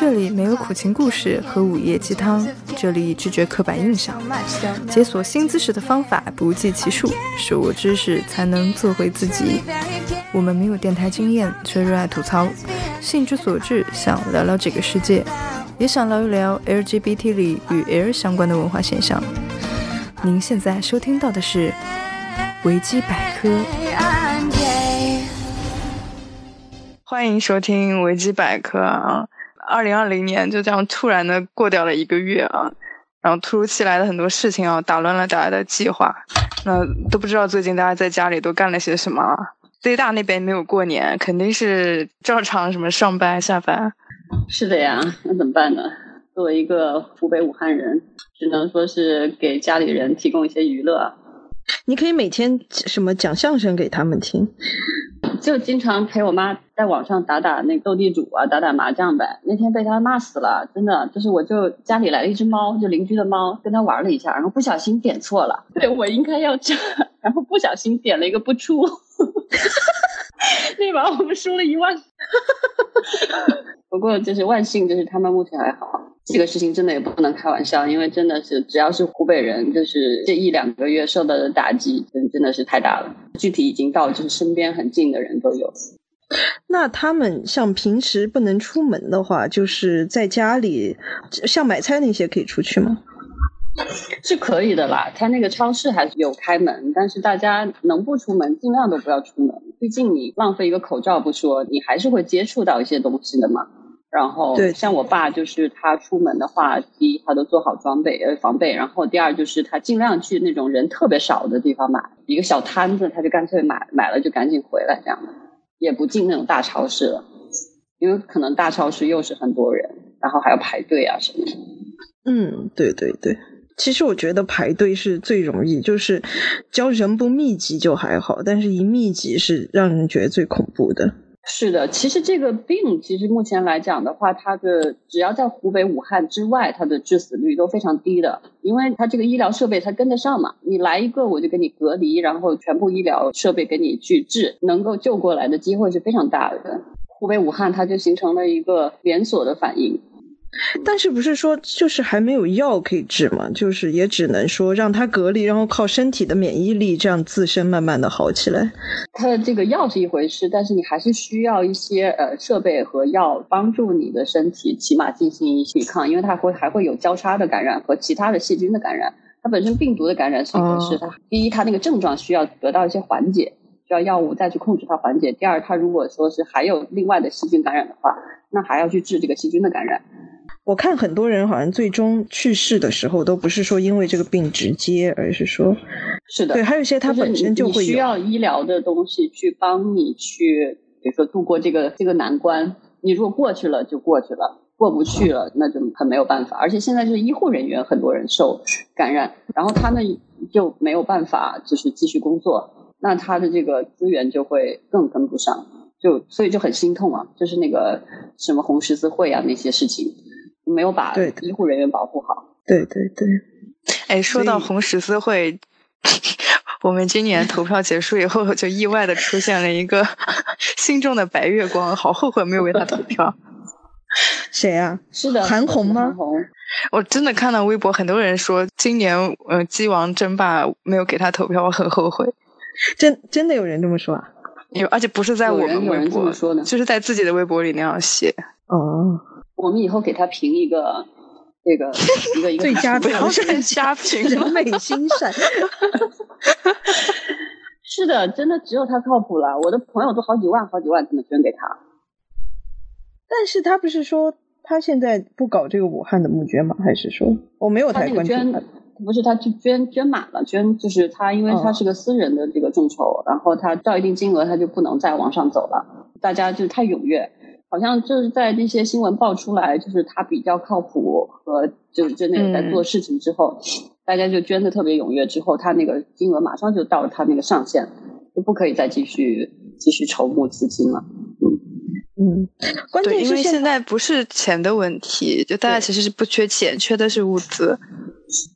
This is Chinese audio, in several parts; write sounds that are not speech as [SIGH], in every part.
这里没有苦情故事和午夜鸡汤，这里拒绝刻板印象，解锁新知识的方法不计其数，手握知识才能做回自己。我们没有电台经验，却热爱吐槽，兴之所至想聊聊这个世界，也想聊一聊 LGBT 里与 L 相关的文化现象。您现在收听到的是维基百科。欢迎收听维基百科啊！二零二零年就这样突然的过掉了一个月啊，然后突如其来的很多事情啊，打乱了大家的计划。那都不知道最近大家在家里都干了些什么。最大那边没有过年，肯定是照常什么上班下班。是的呀，那怎么办呢？作为一个湖北武汉人，只能说是给家里人提供一些娱乐。你可以每天什么讲相声给他们听。就经常陪我妈在网上打打那斗地主啊，打打麻将呗。那天被他骂死了，真的就是我就家里来了一只猫，就邻居的猫，跟他玩了一下，然后不小心点错了，[LAUGHS] 对我应该要这，然后不小心点了一个不出，[LAUGHS] 那把我们输了一万。[LAUGHS] 不过就是万幸，就是他们目前还好。这个事情真的也不能开玩笑，因为真的是只要是湖北人，就是这一两个月受到的打击，真真的是太大了。具体已经到就是身边很近的人都有。那他们像平时不能出门的话，就是在家里，像买菜那些可以出去吗？是可以的啦，他那个超市还是有开门，但是大家能不出门尽量都不要出门，毕竟你浪费一个口罩不说，你还是会接触到一些东西的嘛。然后，对，像我爸就是他出门的话，第一他都做好装备呃防备，然后第二就是他尽量去那种人特别少的地方买一个小摊子，他就干脆买买了就赶紧回来这样的，也不进那种大超市了，因为可能大超市又是很多人，然后还要排队啊什么的。嗯，对对对，其实我觉得排队是最容易，就是只要人不密集就还好，但是一密集是让人觉得最恐怖的。是的，其实这个病，其实目前来讲的话，它的只要在湖北武汉之外，它的致死率都非常低的，因为它这个医疗设备它跟得上嘛。你来一个，我就给你隔离，然后全部医疗设备给你去治，能够救过来的机会是非常大的。湖北武汉它就形成了一个连锁的反应。但是不是说就是还没有药可以治吗？就是也只能说让他隔离，然后靠身体的免疫力这样自身慢慢的好起来。它的这个药是一回事，但是你还是需要一些呃设备和药帮助你的身体起码进行抵抗，因为它会还会有交叉的感染和其他的细菌的感染。它本身病毒的感染是一回事，它第一它那个症状需要得到一些缓解，需要药物再去控制它缓解。第二，它如果说是还有另外的细菌感染的话，那还要去治这个细菌的感染。我看很多人好像最终去世的时候，都不是说因为这个病直接，而是说，是的，对，还有一些他本身就会需要医疗的东西去帮你去，比如说度过这个这个难关。你如果过去了就过去了，过不去了那就很没有办法。而且现在就是医护人员很多人受感染，然后他们就没有办法就是继续工作，那他的这个资源就会更跟不上，就所以就很心痛啊，就是那个什么红十字会啊那些事情。没有把医护人员保护好。对对对，哎，说到红十字会，[LAUGHS] 我们今年投票结束以后，就意外的出现了一个 [LAUGHS] 心中的白月光，好后悔没有为他投票。[LAUGHS] 谁啊？是的，韩红吗？我真的看到微博，很多人说今年呃，鸡王争霸没有给他投票，我很后悔。真真的有人这么说啊？有，而且不是在我们微博说的，就是在自己的微博里那样写。哦。我们以后给他评一个，这个一个一个最佳不要瞎 [LAUGHS] 评，人美心善。是的，真的只有他靠谱了。我的朋友都好几万、好几万这么捐给他。但是他不是说他现在不搞这个武汉的募捐吗？还是说我没有太关注他？不是，他去捐捐满了，捐就是他，因为他是个私人的这个众筹，然后他到一定金额他就不能再往上走了。大家就太踊跃。好像就是在那些新闻爆出来，就是他比较靠谱和就是真的有在做事情之后，大家就捐的特别踊跃，之后他那个金额马上就到了他那个上限，就不可以再继续继续筹募资金了。嗯嗯，关键因为现在不是钱的问题，就大家其实是不缺钱，缺的是物资。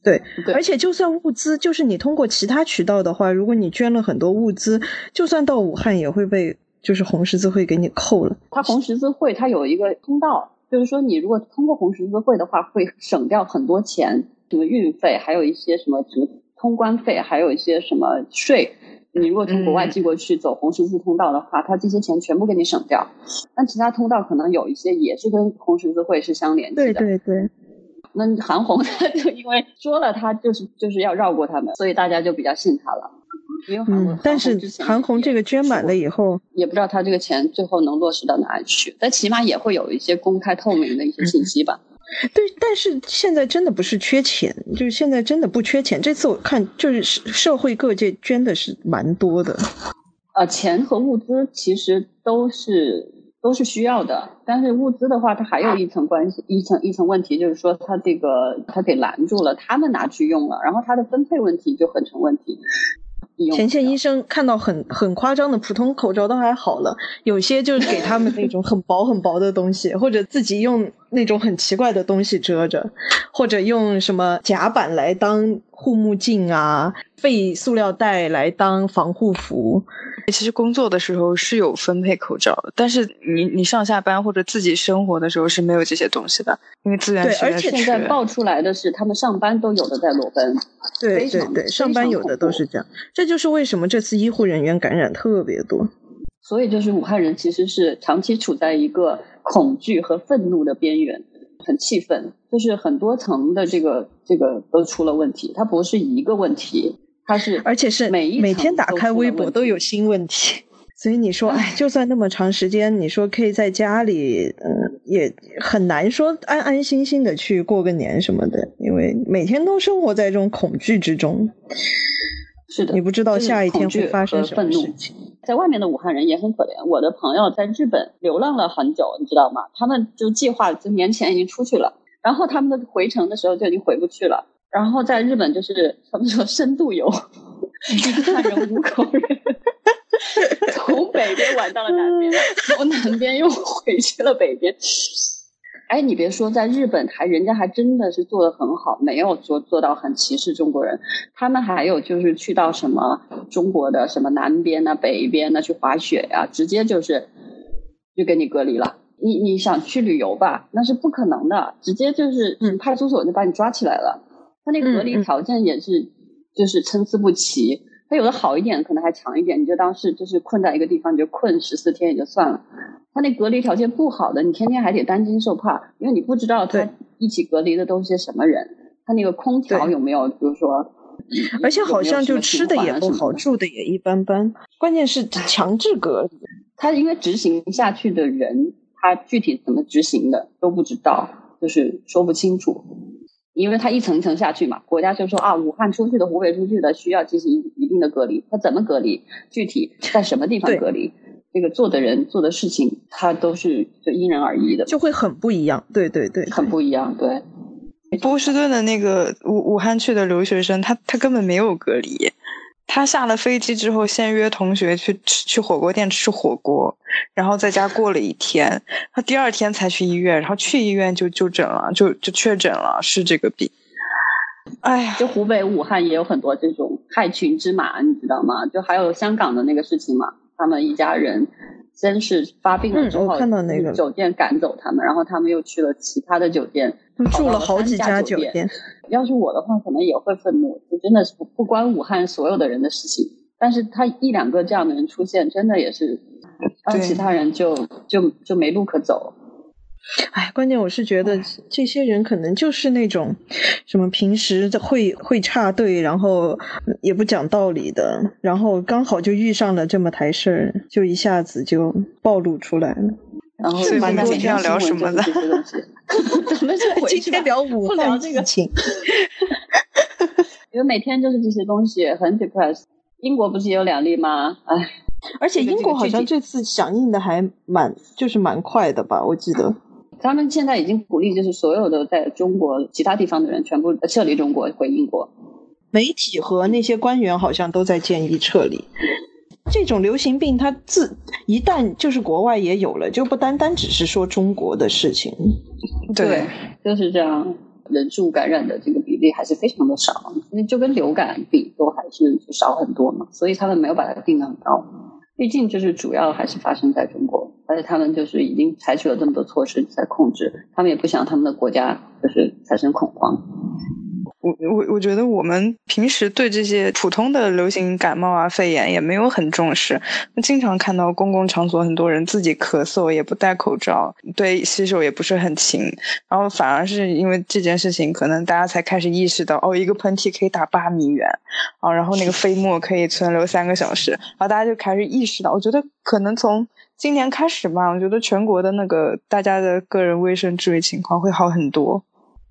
对，而且就算物资，就是你通过其他渠道的话，如果你捐了很多物资，就算到武汉也会被。就是红十字会给你扣了，它红十字会它有一个通道，就是说你如果通过红十字会的话，会省掉很多钱，什么运费，还有一些什么什么通关费，还有一些什么税。你如果从国外寄过去走红十字通道的话，他这些钱全部给你省掉。但其他通道可能有一些也是跟红十字会是相联系的。对对对。那韩红他 [LAUGHS] 就因为说了他就是就是要绕过他们，所以大家就比较信他了。因为韩红，但是韩红这个捐满了以后，也不知道他这个钱最后能落实到哪里去。但起码也会有一些公开透明的一些信息吧。对，但是现在真的不是缺钱，就是现在真的不缺钱。这次我看就是社会各界捐的是蛮多的。呃，钱和物资其实都是都是需要的，但是物资的话，它还有一层关系，一层一层问题，就是说它这个它给拦住了，他们拿去用了，然后它的分配问题就很成问题。前线医生看到很很夸张的普通口罩都还好了，有些就是给他们那种很薄很薄的东西，或者自己用那种很奇怪的东西遮着，或者用什么夹板来当护目镜啊。废塑料袋来当防护服。其实工作的时候是有分配口罩，但是你你上下班或者自己生活的时候是没有这些东西的，因为资源对，而且现在爆出来的是他们上班都有的在裸奔。对对对，上班有的都是这样。这就是为什么这次医护人员感染特别多。所以就是武汉人其实是长期处在一个恐惧和愤怒的边缘，很气愤，就是很多层的这个这个都出了问题，它不是一个问题。它是，而且是每一每天打开微博都有新问题，[LAUGHS] 所以你说，哎，就算那么长时间，你说可以在家里，嗯，也很难说安安心心的去过个年什么的，因为每天都生活在这种恐惧之中。是的，你不知道下一天会发生什么事情。在外面的武汉人也很可怜，我的朋友在日本流浪了很久，你知道吗？他们就计划就年前已经出去了，然后他们的回程的时候就已经回不去了。然后在日本就是 [LAUGHS] 他们说深度游，[LAUGHS] 一看人五口人，从北边玩到了南边，从南边又回去了北边。哎，你别说，在日本还人家还真的是做的很好，没有说做到很歧视中国人。他们还有就是去到什么中国的什么南边呐、北边呐去滑雪呀，直接就是就给你隔离了。你你想去旅游吧，那是不可能的，直接就是派出所就把你抓起来了。他那个隔离条件也是，就是参差不齐。他有的好一点，可能还强一点。你就当是就是困在一个地方，你就困十四天也就算了。他那隔离条件不好的，你天天还得担惊受怕，因为你不知道他一起隔离的都是些什么人。他那个空调有没有，比如说，而且好像就吃的也不好，住的也一般般。关键是强制隔离，他因为执行下去的人，他具体怎么执行的都不知道，就是说不清楚。因为他一层一层下去嘛，国家就说啊，武汉出去的、湖北出去的需要进行一定的隔离。他怎么隔离？具体在什么地方隔离？这个做的人做的事情，他都是就因人而异的，就会很不一样。对对对，很不一样。对，波士顿的那个武武汉去的留学生，他他根本没有隔离。他下了飞机之后，先约同学去吃去火锅店吃火锅，然后在家过了一天。他第二天才去医院，然后去医院就就诊了，就就确诊了是这个病。哎呀，就湖北武汉也有很多这种害群之马，你知道吗？就还有香港的那个事情嘛，他们一家人先是发病了之后，看到那个酒店赶走他们，然后他们又去了其他的酒店，住了好几家酒店。要是我的话，可能也会愤怒。就真的是不不关武汉所有的人的事情，但是他一两个这样的人出现，真的也是让其他人就就就没路可走。哎，关键我是觉得这些人可能就是那种什么平时会会插队，然后也不讲道理的，然后刚好就遇上了这么台事儿，就一下子就暴露出来了。然后今天要聊什么的？咱 [LAUGHS] [LAUGHS] 们就今天聊武汉这个情，[LAUGHS] 因为每天就是这些东西很 depressed。英国不是也有两例吗？哎，而且英国好像这次响应的还蛮就是蛮快的吧？我记得他们现在已经鼓励，就是所有的在中国其他地方的人全部撤离中国回英国。媒体和那些官员好像都在建议撤离。这种流行病，它自一旦就是国外也有了，就不单单只是说中国的事情。对，就是这样，人数感染的这个比例还是非常的少，那就跟流感比都还是少很多嘛，所以他们没有把它定的很高。毕竟就是主要还是发生在中国。而且他们就是已经采取了这么多措施在控制，他们也不想他们的国家就是产生恐慌。我我我觉得我们平时对这些普通的流行感冒啊、肺炎也没有很重视，经常看到公共场所很多人自己咳嗽也不戴口罩，对洗手也不是很勤，然后反而是因为这件事情，可能大家才开始意识到，哦，一个喷嚏可以打八米远，啊，然后那个飞沫可以存留三个小时，然后大家就开始意识到，我觉得可能从今年开始吧，我觉得全国的那个大家的个人卫生治理情况会好很多。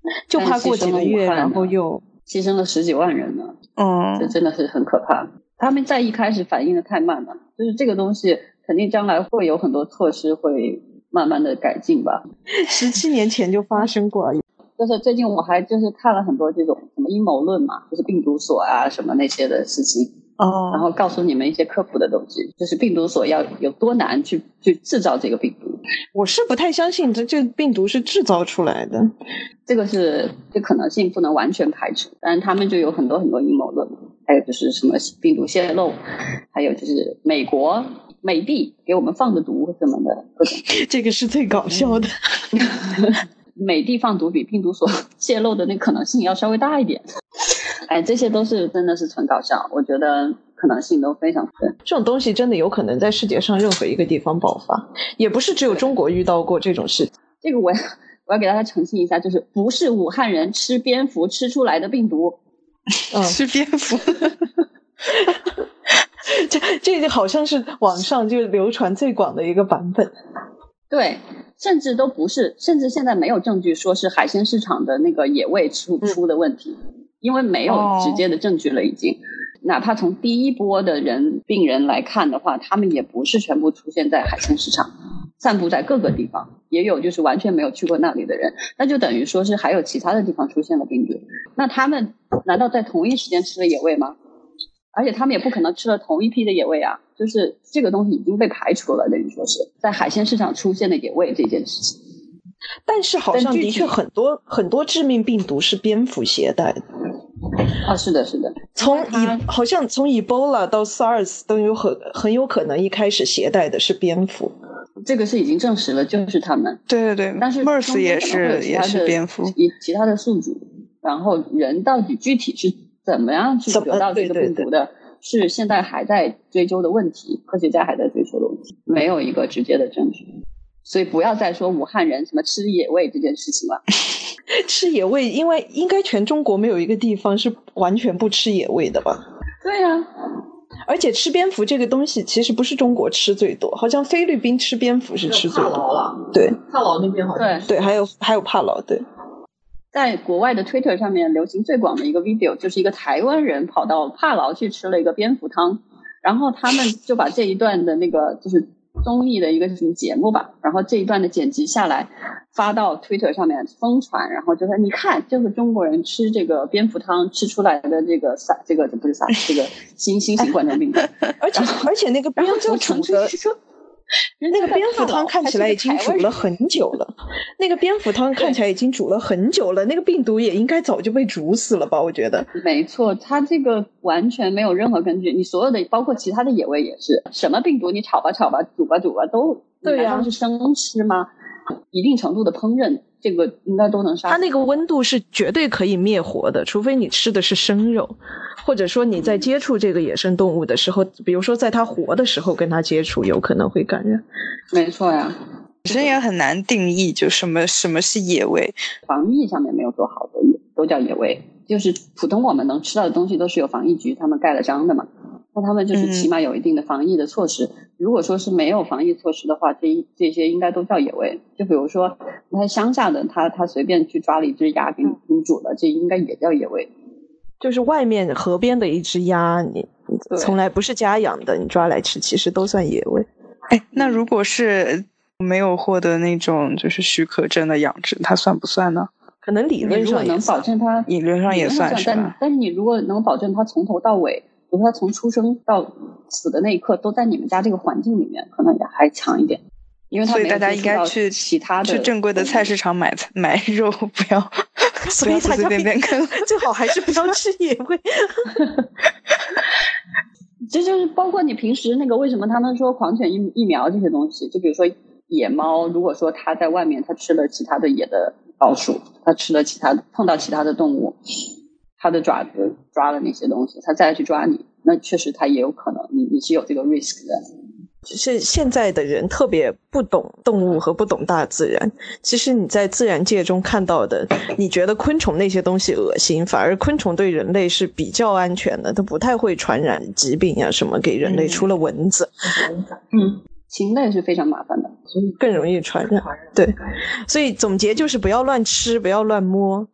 [LAUGHS] 就怕过几个月，然后又牺牲了十几万人呢。嗯，这真的是很可怕。他们在一开始反应的太慢了，就是这个东西肯定将来会有很多措施会慢慢的改进吧。[LAUGHS] 十七年前就发生过，就是最近我还就是看了很多这种什么阴谋论嘛，就是病毒所啊什么那些的事情。哦，然后告诉你们一些科普的东西，就是病毒所要有多难去去制造这个病毒。我是不太相信这这病毒是制造出来的，这个是这可能性不能完全排除，但是他们就有很多很多阴谋论，还有就是什么病毒泄露，还有就是美国美帝给我们放的毒什么的。[LAUGHS] 这个是最搞笑的，[LAUGHS] 美帝放毒比病毒所泄露的那可能性要稍微大一点。哎，这些都是真的是纯搞笑，我觉得可能性都非常大。这种东西真的有可能在世界上任何一个地方爆发，也不是只有中国遇到过这种事。这个我要我要给大家澄清一下，就是不是武汉人吃蝙蝠吃出来的病毒，吃蝙蝠。[LAUGHS] 这这个好像是网上就流传最广的一个版本。对，甚至都不是，甚至现在没有证据说是海鲜市场的那个野味出出的问题。因为没有直接的证据了，已经，哪怕从第一波的人病人来看的话，他们也不是全部出现在海鲜市场，散布在各个地方，也有就是完全没有去过那里的人，那就等于说是还有其他的地方出现了病毒，那他们难道在同一时间吃了野味吗？而且他们也不可能吃了同一批的野味啊，就是这个东西已经被排除了，等于说是在海鲜市场出现的野味这件事情。但是好像的确很多很多致命病毒是蝙蝠携带的。啊，是的，是的。从以好像从 Ebola 到 SARS 都有很很有可能一开始携带的是蝙蝠，这个是已经证实了，就是他们。对对对，但是 MERS 也是也是蝙蝠，以其他的宿主。然后人到底具体是怎么样去得到这个病毒的，是现在还在追究的问题，科学家还在追求的问题，没有一个直接的证据。所以不要再说武汉人什么吃野味这件事情了。[LAUGHS] 吃野味，因为应该全中国没有一个地方是完全不吃野味的吧？对呀，而且吃蝙蝠这个东西其实不是中国吃最多，好像菲律宾吃蝙蝠是吃最多了。对，帕劳那边好像对对，还有还有帕劳对。在国外的 Twitter 上面流行最广的一个 video 就是一个台湾人跑到帕劳去吃了一个蝙蝠汤，然后他们就把这一段的那个就是。综艺的一个什么节目吧，然后这一段的剪辑下来，发到 Twitter 上面疯传，然后就说你看，就是中国人吃这个蝙蝠汤吃出来的这个啥，这个不是啥，这个新新型冠状病毒，[LAUGHS] 而且而且那个蝙蝠煮的。[LAUGHS] 那个蝙蝠汤看起来已经煮了很久了，那个蝙蝠汤看起来已经煮了很久了，那个病毒也应该早就被煮死了吧？我觉得没错，它这个完全没有任何根据。你所有的包括其他的野味也是，什么病毒你炒吧炒吧煮吧煮吧都，对呀，是生吃吗？一定程度的烹饪，这个应该都能杀。它那个温度是绝对可以灭活的，除非你吃的是生肉，或者说你在接触这个野生动物的时候，比如说在它活的时候跟它接触，有可能会感染。没错呀，本身也很难定义，就什么什么是野味，防疫上面没有做好的，都叫野味。就是普通我们能吃到的东西，都是有防疫局他们盖了章的嘛。那他们就是起码有一定的防疫的措施。如果说是没有防疫措施的话，这这些应该都叫野味。就比如说，那乡下的他他随便去抓了一只鸭给你给你煮了，这应该也叫野味。就是外面河边的一只鸭，你从来不是家养的，你抓来吃，其实都算野味。哎，那如果是没有获得那种就是许可证的养殖，它算不算呢？可能理论上能保证它，理论上也算是但但是你如果能保证它从头到尾。比如说，他从出生到死的那一刻都在你们家这个环境里面，可能也还强一点，因为所以大家应该去其他的去正规的菜市场买菜买肉，不要 [LAUGHS] 所以随随便便啃，最好还是不要吃野味。[LAUGHS] 这就是包括你。平时那个为什么他们说狂犬疫疫苗这些东西，就比如说野猫，如果说它在外面它吃了其他的野的老鼠，它吃了其他碰到其他的动物，它的爪子抓了那些东西，它再去抓你，那确实它也有可能，你你是有这个 risk 的。是现在的人特别不懂动物和不懂大自然。其实你在自然界中看到的，你觉得昆虫那些东西恶心，反而昆虫对人类是比较安全的，它不太会传染疾病呀什么给人类，除了蚊子。嗯，禽类是非常麻烦的，所以更容易传染。对，所以总结就是不要乱吃，不要乱摸，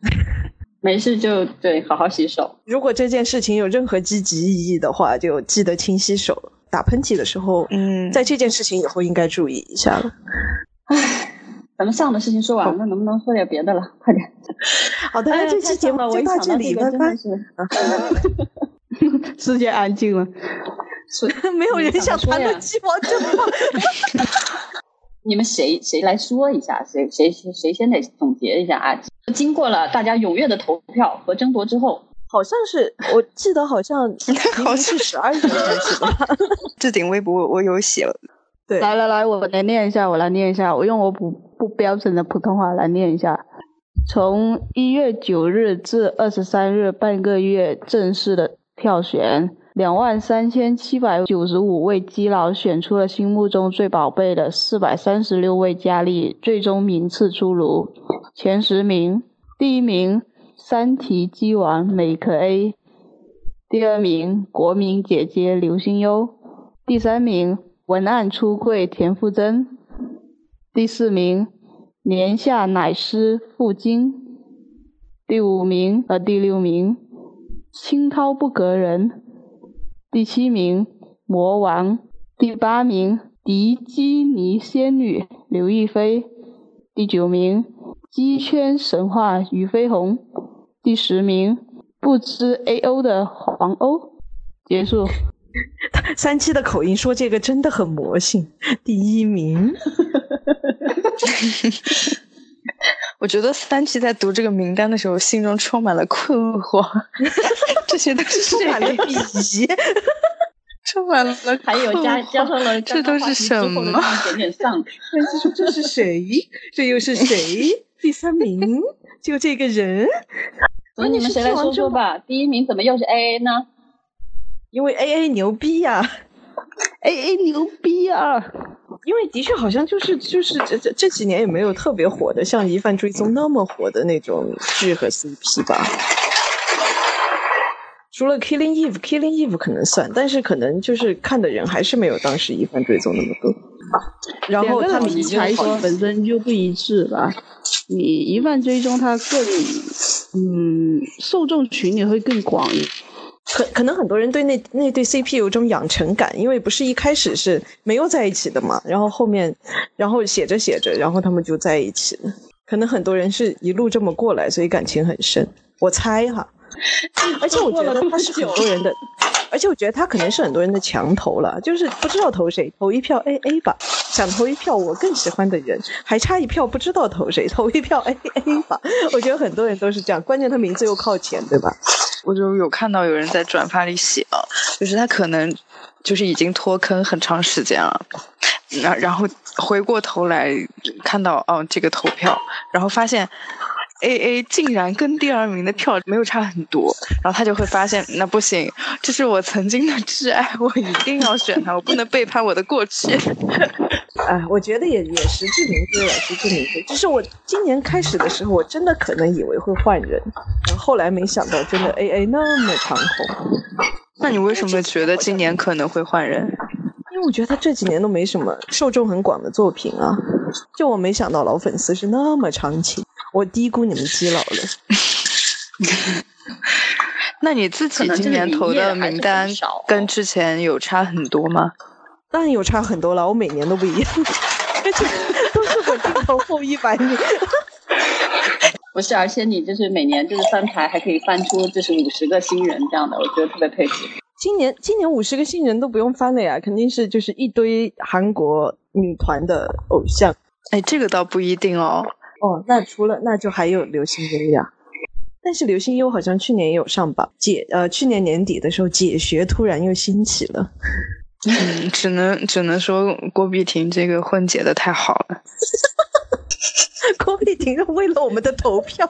没事就对，好好洗手。如果这件事情有任何积极意义的话，就记得勤洗手。打喷嚏的时候，嗯，在这件事情以后应该注意一下了。唉，咱们上的事情说完了，能不能说点别的了？快点。好的，这期节目就到这里了。[LAUGHS] 世界安静了，[LAUGHS] 没有人想谈论鸡毛真话。[LAUGHS] 你们谁谁来说一下？谁谁谁谁先得总结一下啊？经过了大家踊跃的投票和争夺之后。好像是，[LAUGHS] 我记得好像好像是十二月开始吧。[LAUGHS] 置顶微博我有写了。对，来来来，我来念一下，我来念一下，我用我不不标准的普通话来念一下。从一月九日至二十三日，半个月正式的票选，两万三千七百九十五位基佬选出了心目中最宝贝的四百三十六位佳丽，最终名次出炉，前十名，第一名。三题鸡王美可 A，第二名国民姐姐刘心悠，第三名文案出柜田馥甄，第四名年下奶师傅金，第五名和第六名清涛不隔人，第七名魔王，第八名迪基尼仙女刘亦菲，第九名鸡圈神话俞飞鸿。第十名，不知 A O 的黄欧，结束。[LAUGHS] 三七的口音说这个真的很魔性。第一名，[LAUGHS] 我觉得三七在读这个名单的时候，心中充满了困惑。[LAUGHS] 这些都是充满了鄙夷，[LAUGHS] 充满了，还有加加上了这都是什么？点点丧。[LAUGHS] 三七说这是谁？这又是谁？第三名。就这个人，那你们谁来说说吧？第一名怎么又是 A A 呢？因为 A A 牛逼呀，A A 牛逼啊！因为的确好像就是就是这这这几年也没有特别火的，像《疑犯追踪》那么火的那种剧和 CP 吧。除了 Killing Eve，Killing Eve 可能算，但是可能就是看的人还是没有当时《疑犯追踪》那么多。然后他们才本身就不一致吧。你疑犯追踪，它更嗯，受众群也会更广。可可能很多人对那那对 CP 有种养成感，因为不是一开始是没有在一起的嘛，然后后面然后写着写着，然后他们就在一起了。可能很多人是一路这么过来，所以感情很深。我猜哈，而且我觉得他是很多人的。而且我觉得他可能是很多人的墙头了，就是不知道投谁，投一票 A A 吧。想投一票我更喜欢的人，还差一票不知道投谁，投一票 A A 吧。我觉得很多人都是这样，关键他名字又靠前，对吧？我就有看到有人在转发里写啊，就是他可能就是已经脱坑很长时间了，然然后回过头来看到哦这个投票，然后发现。A A 竟然跟第二名的票没有差很多，然后他就会发现，那不行，这是我曾经的挚爱，我一定要选他，我不能背叛我的过去。哎，[LAUGHS] 我觉得也也实至名归了，实至名归。就是我今年开始的时候，我真的可能以为会换人，然后后来没想到真的 A A 那么长红。那你为什么觉得今年可能会换人？因为我觉得他这几年都没什么受众很广的作品啊，就我没想到老粉丝是那么长情。我低估你们基佬了。[LAUGHS] 那你自己今年投的名单跟之前有差很多吗？当然有差很多了，我每年都不一样，而且都是我镜头后一百名。[LAUGHS] 不是，而且你就是每年就是翻牌还可以翻出就是五十个新人这样的，我觉得特别佩服。今年今年五十个新人都不用翻了呀，肯定是就是一堆韩国女团的偶像。哎，这个倒不一定哦。哦，那除了那就还有刘星优呀，但是刘星优好像去年也有上榜。解呃，去年年底的时候，解学突然又兴起了，嗯，只能只能说郭碧婷这个混结的太好了。[LAUGHS] 郭碧婷是为了我们的投票。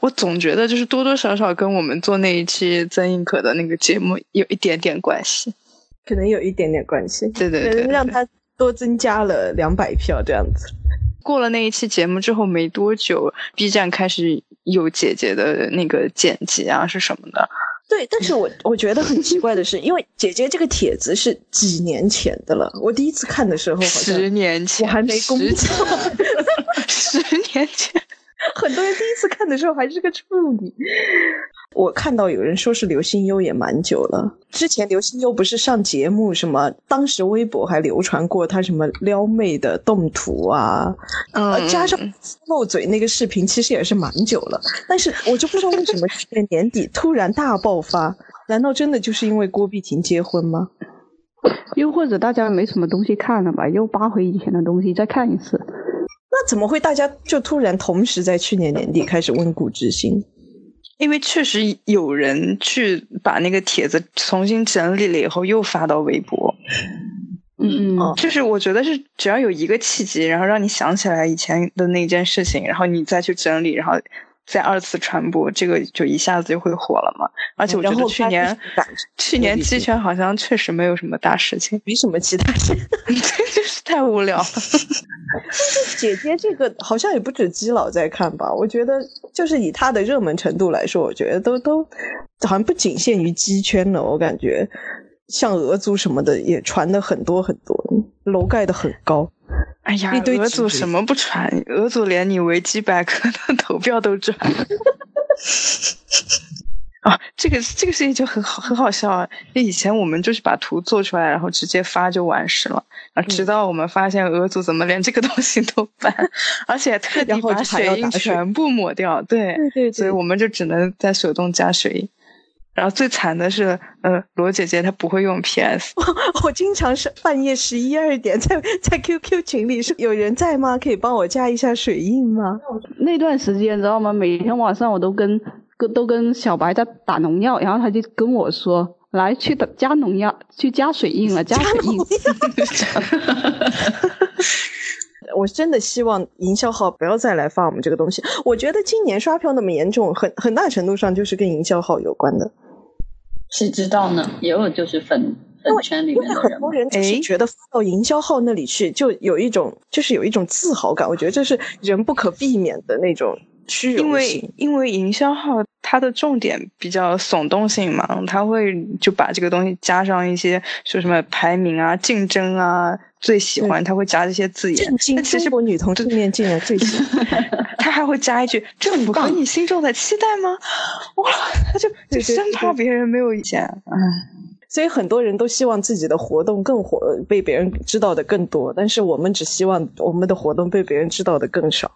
我总觉得就是多多少少跟我们做那一期曾轶可的那个节目有一点点关系，可能有一点点关系。对对对，让他多增加了两百票这样子。过了那一期节目之后没多久，B 站开始有姐姐的那个剪辑啊，是什么的？对，但是我 [LAUGHS] 我觉得很奇怪的是，因为姐姐这个帖子是几年前的了，我第一次看的时候好像十年前，我还没工作，十年前。[LAUGHS] 很多人第一次看的时候还是个处女。我看到有人说是刘心悠也蛮久了。之前刘心悠不是上节目什么？当时微博还流传过她什么撩妹的动图啊，呃，加上漏嘴那个视频，其实也是蛮久了。但是我就不知道为什么去年年底突然大爆发，难道真的就是因为郭碧婷结婚吗？又或者大家没什么东西看了吧，又扒回以前的东西再看一次。那怎么会大家就突然同时在去年年底开始温故知新？因为确实有人去把那个帖子重新整理了以后又发到微博。嗯嗯，就是我觉得是只要有一个契机，然后让你想起来以前的那件事情，然后你再去整理，然后再二次传播，这个就一下子就会火了嘛。而且我觉得去年去年期权好像确实没有什么大事情，没什么其他事，[LAUGHS] [LAUGHS] 就是太无聊了。[LAUGHS] 姐姐这个好像也不止基佬在看吧？我觉得就是以她的热门程度来说，我觉得都都好像不仅限于鸡圈了。我感觉像俄族什么的也传的很多很多，楼盖的很高。哎呀，俄族什么不传？俄族连你维基百科的 [LAUGHS] 投票都传。[LAUGHS] 啊，这个这个事情就很好，很好笑啊！就以前我们就是把图做出来，然后直接发就完事了。啊，直到我们发现俄组怎么连这个东西都办，而且特地把水印全部抹掉。对对对，所以我们就只能在手动加水印。然后最惨的是，呃，罗姐姐她不会用 PS。我经常是半夜十一二点在在 QQ 群里说有人在吗？可以帮我加一下水印吗？那段时间你知道吗？每天晚上我都跟。都跟小白在打农药，然后他就跟我说：“来去加农药，去加水印了，加水印。[LAUGHS] ”我真的希望营销号不要再来发我们这个东西。我觉得今年刷票那么严重，很很大程度上就是跟营销号有关的。谁知道呢？也有就是粉粉圈里面的人，很多人就是觉得发到营销号那里去，就有一种就是有一种自豪感。我觉得这是人不可避免的那种。因为因为营销号它的重点比较耸动性嘛，他会就把这个东西加上一些说什么排名啊、竞争啊、最喜欢，他会加这些字眼。那其实我女同志面 [LAUGHS] 竟然最喜欢，[LAUGHS] 他还会加一句：[LAUGHS] “这符合你心中的期待吗？”哇，他就就生怕别人没有意见。唉，所以很多人都希望自己的活动更火，被别人知道的更多，但是我们只希望我们的活动被别人知道的更少。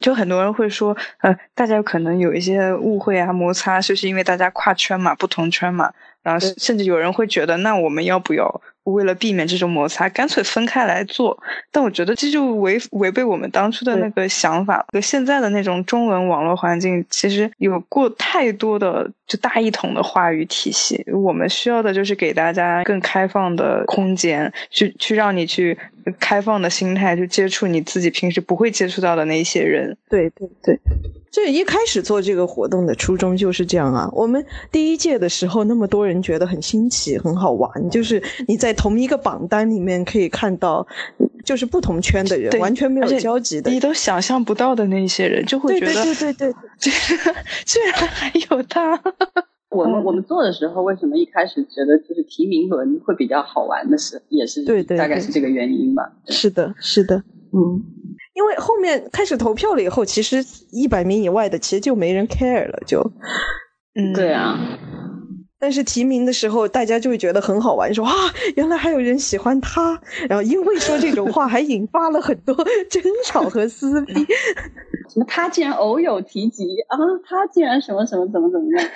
就很多人会说，呃，大家可能有一些误会啊、摩擦，就是因为大家跨圈嘛、不同圈嘛，然后甚至有人会觉得，那我们要不要？为了避免这种摩擦，干脆分开来做。但我觉得这就违违背我们当初的那个想法。和现在的那种中文网络环境，其实有过太多的就大一统的话语体系。我们需要的就是给大家更开放的空间，去去让你去开放的心态去接触你自己平时不会接触到的那些人。对对对。这一开始做这个活动的初衷就是这样啊。我们第一届的时候，那么多人觉得很新奇、很好玩，就是你在同一个榜单里面可以看到，就是不同圈的人，完全没有交集的，你都想象不到的那些人，就会觉得对对对对对，[LAUGHS] 居然还有他。我们我们做的时候，为什么一开始觉得就是提名轮会比较好玩的是，也是对对，大概是这个原因吧。是的，是的，嗯。因为后面开始投票了以后，其实一百名以外的其实就没人 care 了，就，嗯，对啊。但是提名的时候，大家就会觉得很好玩，说啊，原来还有人喜欢他。然后因为说这种话，还引发了很多 [LAUGHS] 争吵和撕逼。[LAUGHS] 什么他竟然偶有提及啊？他竟然什么什么怎么怎么样？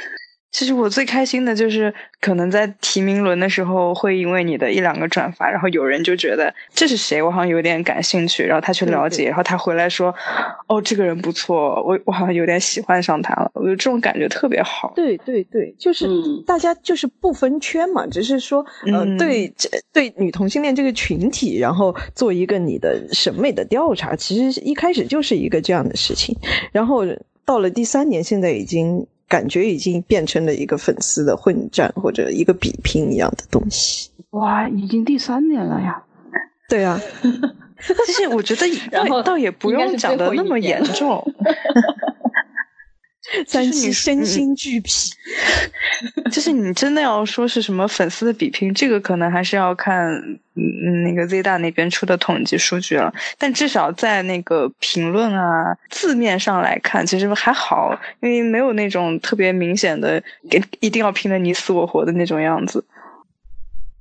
其实我最开心的就是，可能在提名轮的时候，会因为你的一两个转发，然后有人就觉得这是谁，我好像有点感兴趣，然后他去了解，然后他回来说，哦，这个人不错，我我好像有点喜欢上他了，我觉得这种感觉特别好。对对对，就是大家就是不分圈嘛，只是说呃，对这对女同性恋这个群体，然后做一个你的审美的调查，其实一开始就是一个这样的事情，然后到了第三年，现在已经。感觉已经变成了一个粉丝的混战或者一个比拼一样的东西。哇，已经第三年了呀！对啊，[LAUGHS] 其实我觉得，倒也不用讲的那么严重。[LAUGHS] [LAUGHS] 三七身心俱疲，[LAUGHS] 就是你真的要说是什么粉丝的比拼，这个可能还是要看嗯那个 Z 大那边出的统计数据了。但至少在那个评论啊字面上来看，其实还好，因为没有那种特别明显的给一定要拼的你死我活的那种样子。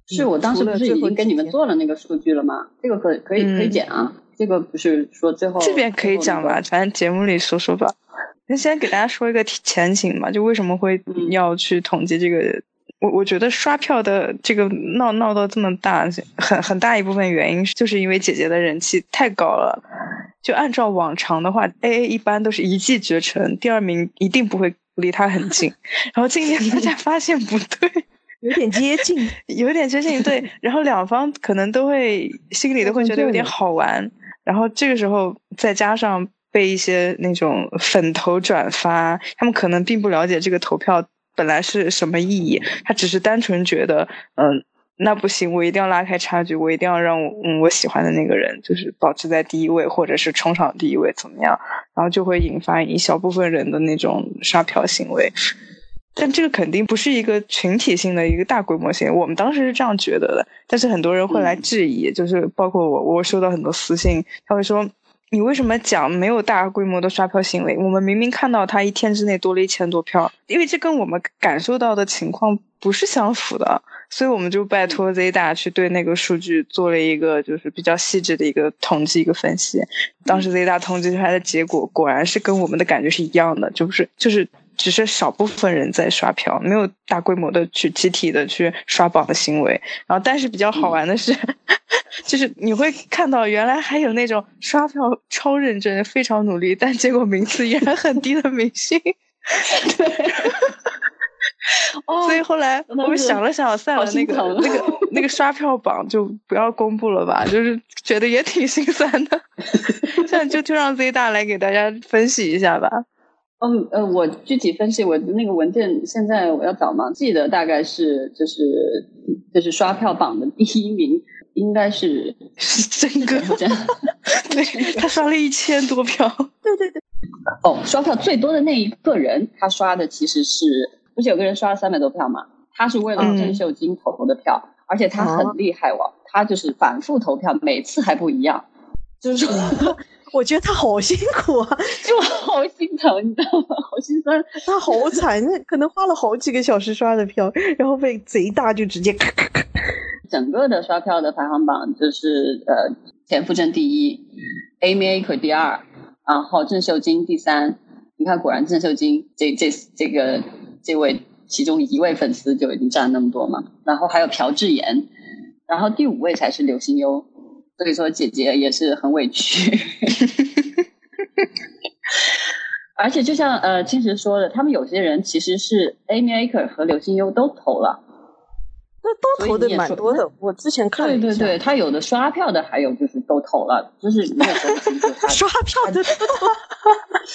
是我当时不是已经给你们做了那个数据了吗？这个可可以可以剪啊，这个不是说最后这边可以讲吧，反正节目里说说吧。那先给大家说一个前情嘛，就为什么会要去统计这个？我我觉得刷票的这个闹闹到这么大，很很大一部分原因就是因为姐姐的人气太高了。就按照往常的话，A A 一般都是一骑绝尘，第二名一定不会离他很近。[LAUGHS] 然后今年大家发现不对，[LAUGHS] 有点接近，有点接近，对。[LAUGHS] 然后两方可能都会心里都会觉得有点好玩。然后这个时候再加上。被一些那种粉头转发，他们可能并不了解这个投票本来是什么意义，他只是单纯觉得，嗯，那不行，我一定要拉开差距，我一定要让我嗯我喜欢的那个人就是保持在第一位，或者是冲上第一位，怎么样？然后就会引发一小部分人的那种刷票行为，但这个肯定不是一个群体性的一个大规模性，我们当时是这样觉得的，但是很多人会来质疑，就是包括我，我收到很多私信，他会说。你为什么讲没有大规模的刷票行为？我们明明看到他一天之内多了一千多票，因为这跟我们感受到的情况不是相符的，所以我们就拜托 Z 大去对那个数据做了一个就是比较细致的一个统计一个分析。当时 Z 大统计出来的结果果然是跟我们的感觉是一样的，就是就是只是少部分人在刷票，没有大规模的去集体的去刷榜的行为。然后，但是比较好玩的是。[LAUGHS] 就是你会看到，原来还有那种刷票超认真、非常努力，但结果名次依然很低的明星。对，所以后来我们想了想，算了，那个那个 [LAUGHS] 那个刷票榜就不要公布了吧，就是觉得也挺心酸的。[LAUGHS] 现在就就让 Z 大来给大家分析一下吧。嗯呃，我具体分析我那个文件，现在我要找吗？记得大概是就是就是刷票榜的第一名。应该是 [LAUGHS] 是真哥，[LAUGHS] 对他刷了一千多票。对对对，哦，刷票最多的那一个人，他刷的其实是不是有个人刷了三百多票嘛？他是为了郑秀晶投的票，而且他很厉害哦，他就是反复投票，每次还不一样。就是说，[LAUGHS] 我觉得他好辛苦啊，[LAUGHS] 就好心疼，你知道吗？好心酸，他好惨，可能花了好几个小时刷的票，然后被贼大就直接咔咔咔。整个的刷票的排行榜就是呃，田馥甄第一，Amy Aker 第二，然后郑秀晶第三。你看，果然郑秀晶这这这个这位其中一位粉丝就已经占那么多嘛。然后还有朴智妍，然后第五位才是刘心悠。所以说姐姐也是很委屈。而且就像呃青石说的，他们有些人其实是 Amy Aker 和刘心悠都投了。那都投的蛮多的，我之前看了，对对对，他有的刷票的，还有就是都投了，就是没有说清楚他 [LAUGHS] 刷票的。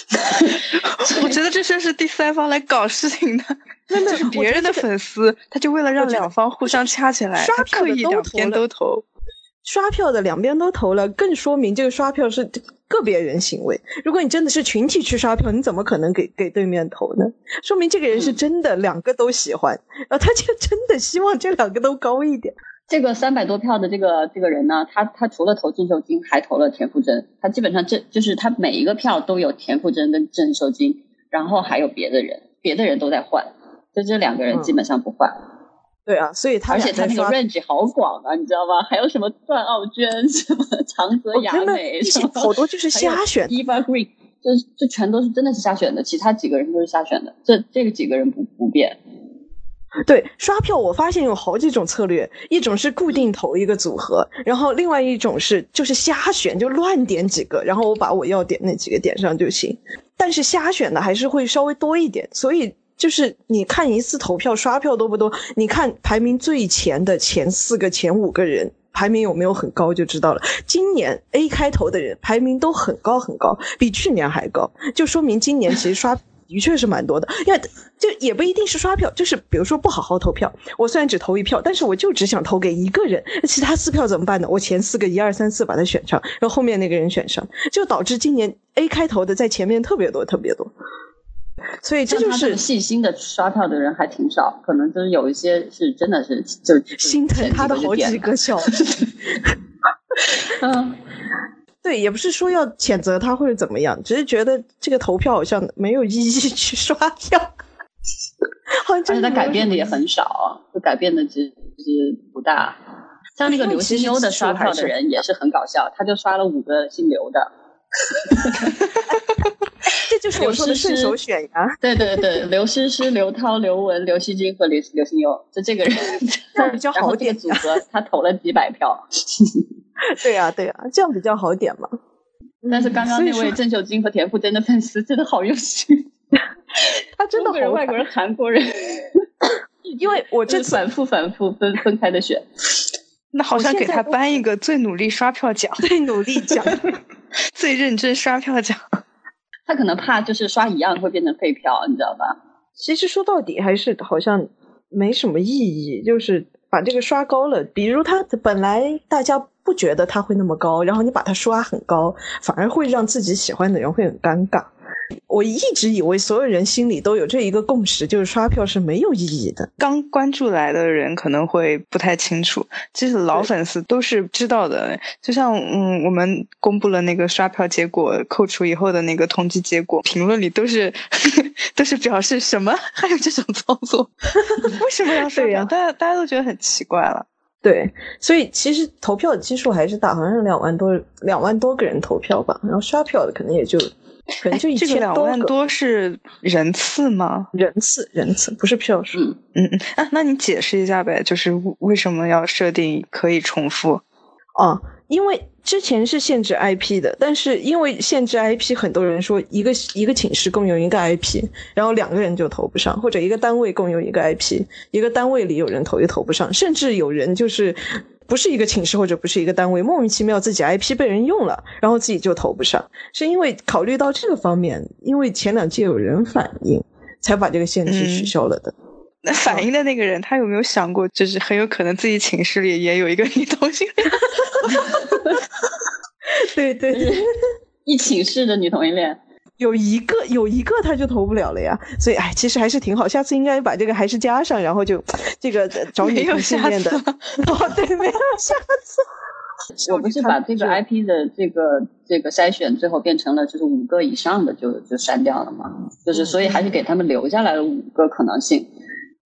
[LAUGHS] 我觉得这事是第三方来搞事情的，就是别人的粉丝，他就为了让两方互相掐起来，刷票的两边都投。刷票的两边都投了，更说明这个刷票是个别人行为。如果你真的是群体去刷票，你怎么可能给给对面投呢？说明这个人是真的两个都喜欢，然后他就真的希望这两个都高一点。这个三百多票的这个这个人呢，他他除了投郑秀晶，还投了田馥甄。他基本上这就是他每一个票都有田馥甄跟郑秀晶，然后还有别的人，别的人都在换，就这两个人基本上不换。对啊，所以他而且他那个 range 好广啊，你知道吗？还有什么段奥娟、[LAUGHS] 什么长泽雅美，好多就是 [LAUGHS] 瞎选。Eva Green，这这全都是真的是瞎选的，其他几个人都是瞎选的，这这个几个人不不变。对，刷票我发现有好几种策略，一种是固定投一个组合，然后另外一种是就是瞎选，就乱点几个，然后我把我要点那几个点上就行。但是瞎选的还是会稍微多一点，所以就是你看一次投票刷票多不多？你看排名最前的前四个、前五个人。排名有没有很高就知道了。今年 A 开头的人排名都很高很高，比去年还高，就说明今年其实刷的确是蛮多的。因为就也不一定是刷票，就是比如说不好好投票，我虽然只投一票，但是我就只想投给一个人，其他四票怎么办呢？我前四个一二三四把它选上，然后后面那个人选上，就导致今年 A 开头的在前面特别多特别多。所以这就是细心的刷票的人还挺少，可能就是有一些是真的是就心疼他的好几个小时。嗯，对，也不是说要谴责他或者怎么样，只是觉得这个投票好像没有意义去刷票，[LAUGHS] 而且他改变的也很少，就改变的其实其实不大。像那个刘心悠的刷票的人也是很搞笑，他就刷了五个姓刘的。[LAUGHS] 这就是我说的顺手选呀！[LAUGHS] 对对对，刘诗诗、刘涛、刘雯、刘惜君和刘刘心悠，就这个人，比较 [LAUGHS] 好点组合，他投了几百票。[LAUGHS] 对呀对呀，这样比较好点嘛。但是刚刚那位郑秀晶和田馥甄的粉丝真的好用心，他真的好外国人、韩国人，因为我这反复反复分分开的选，那好像给他颁一个最努力刷票奖，最努力奖，最认真刷票奖。他可能怕就是刷一样会变成废票，你知道吧？其实说到底还是好像没什么意义，就是把这个刷高了。比如他本来大家不觉得他会那么高，然后你把他刷很高，反而会让自己喜欢的人会很尴尬。我一直以为所有人心里都有这一个共识，就是刷票是没有意义的。刚关注来的人可能会不太清楚，其实老粉丝都是知道的。就像嗯，我们公布了那个刷票结果，扣除以后的那个统计结果，评论里都是 [LAUGHS] 都是表示什么？[LAUGHS] 还有这种操作？[LAUGHS] 为什么要这样？大家大家都觉得很奇怪了。对，所以其实投票的基数还是大，好像是两万多两万多个人投票吧，然后刷票的可能也就。可能就一千两万多是人次吗？人次，人次不是票数。嗯嗯啊，那你解释一下呗，就是为什么要设定可以重复？啊，因为之前是限制 IP 的，但是因为限制 IP，很多人说一个一个寝室共用一个 IP，然后两个人就投不上，或者一个单位共用一个 IP，一个单位里有人投也投不上，甚至有人就是。不是一个寝室或者不是一个单位，莫名其妙自己 IP 被人用了，然后自己就投不上，是因为考虑到这个方面，因为前两届有人反映，才把这个限制取消了的。那反应的那个人，他有没有想过，就是很有可能自己寝室里也有一个女同性恋？对 [LAUGHS] 对对，一寝室的女同性恋。有一个有一个他就投不了了呀，所以哎，其实还是挺好。下次应该把这个还是加上，然后就这个找女同性恋的。[LAUGHS] 哦，对，没有下次。我不是把这个 IP 的这个这个筛选最后变成了就是五个以上的就就删掉了嘛？就是所以还是给他们留下来了五个可能性。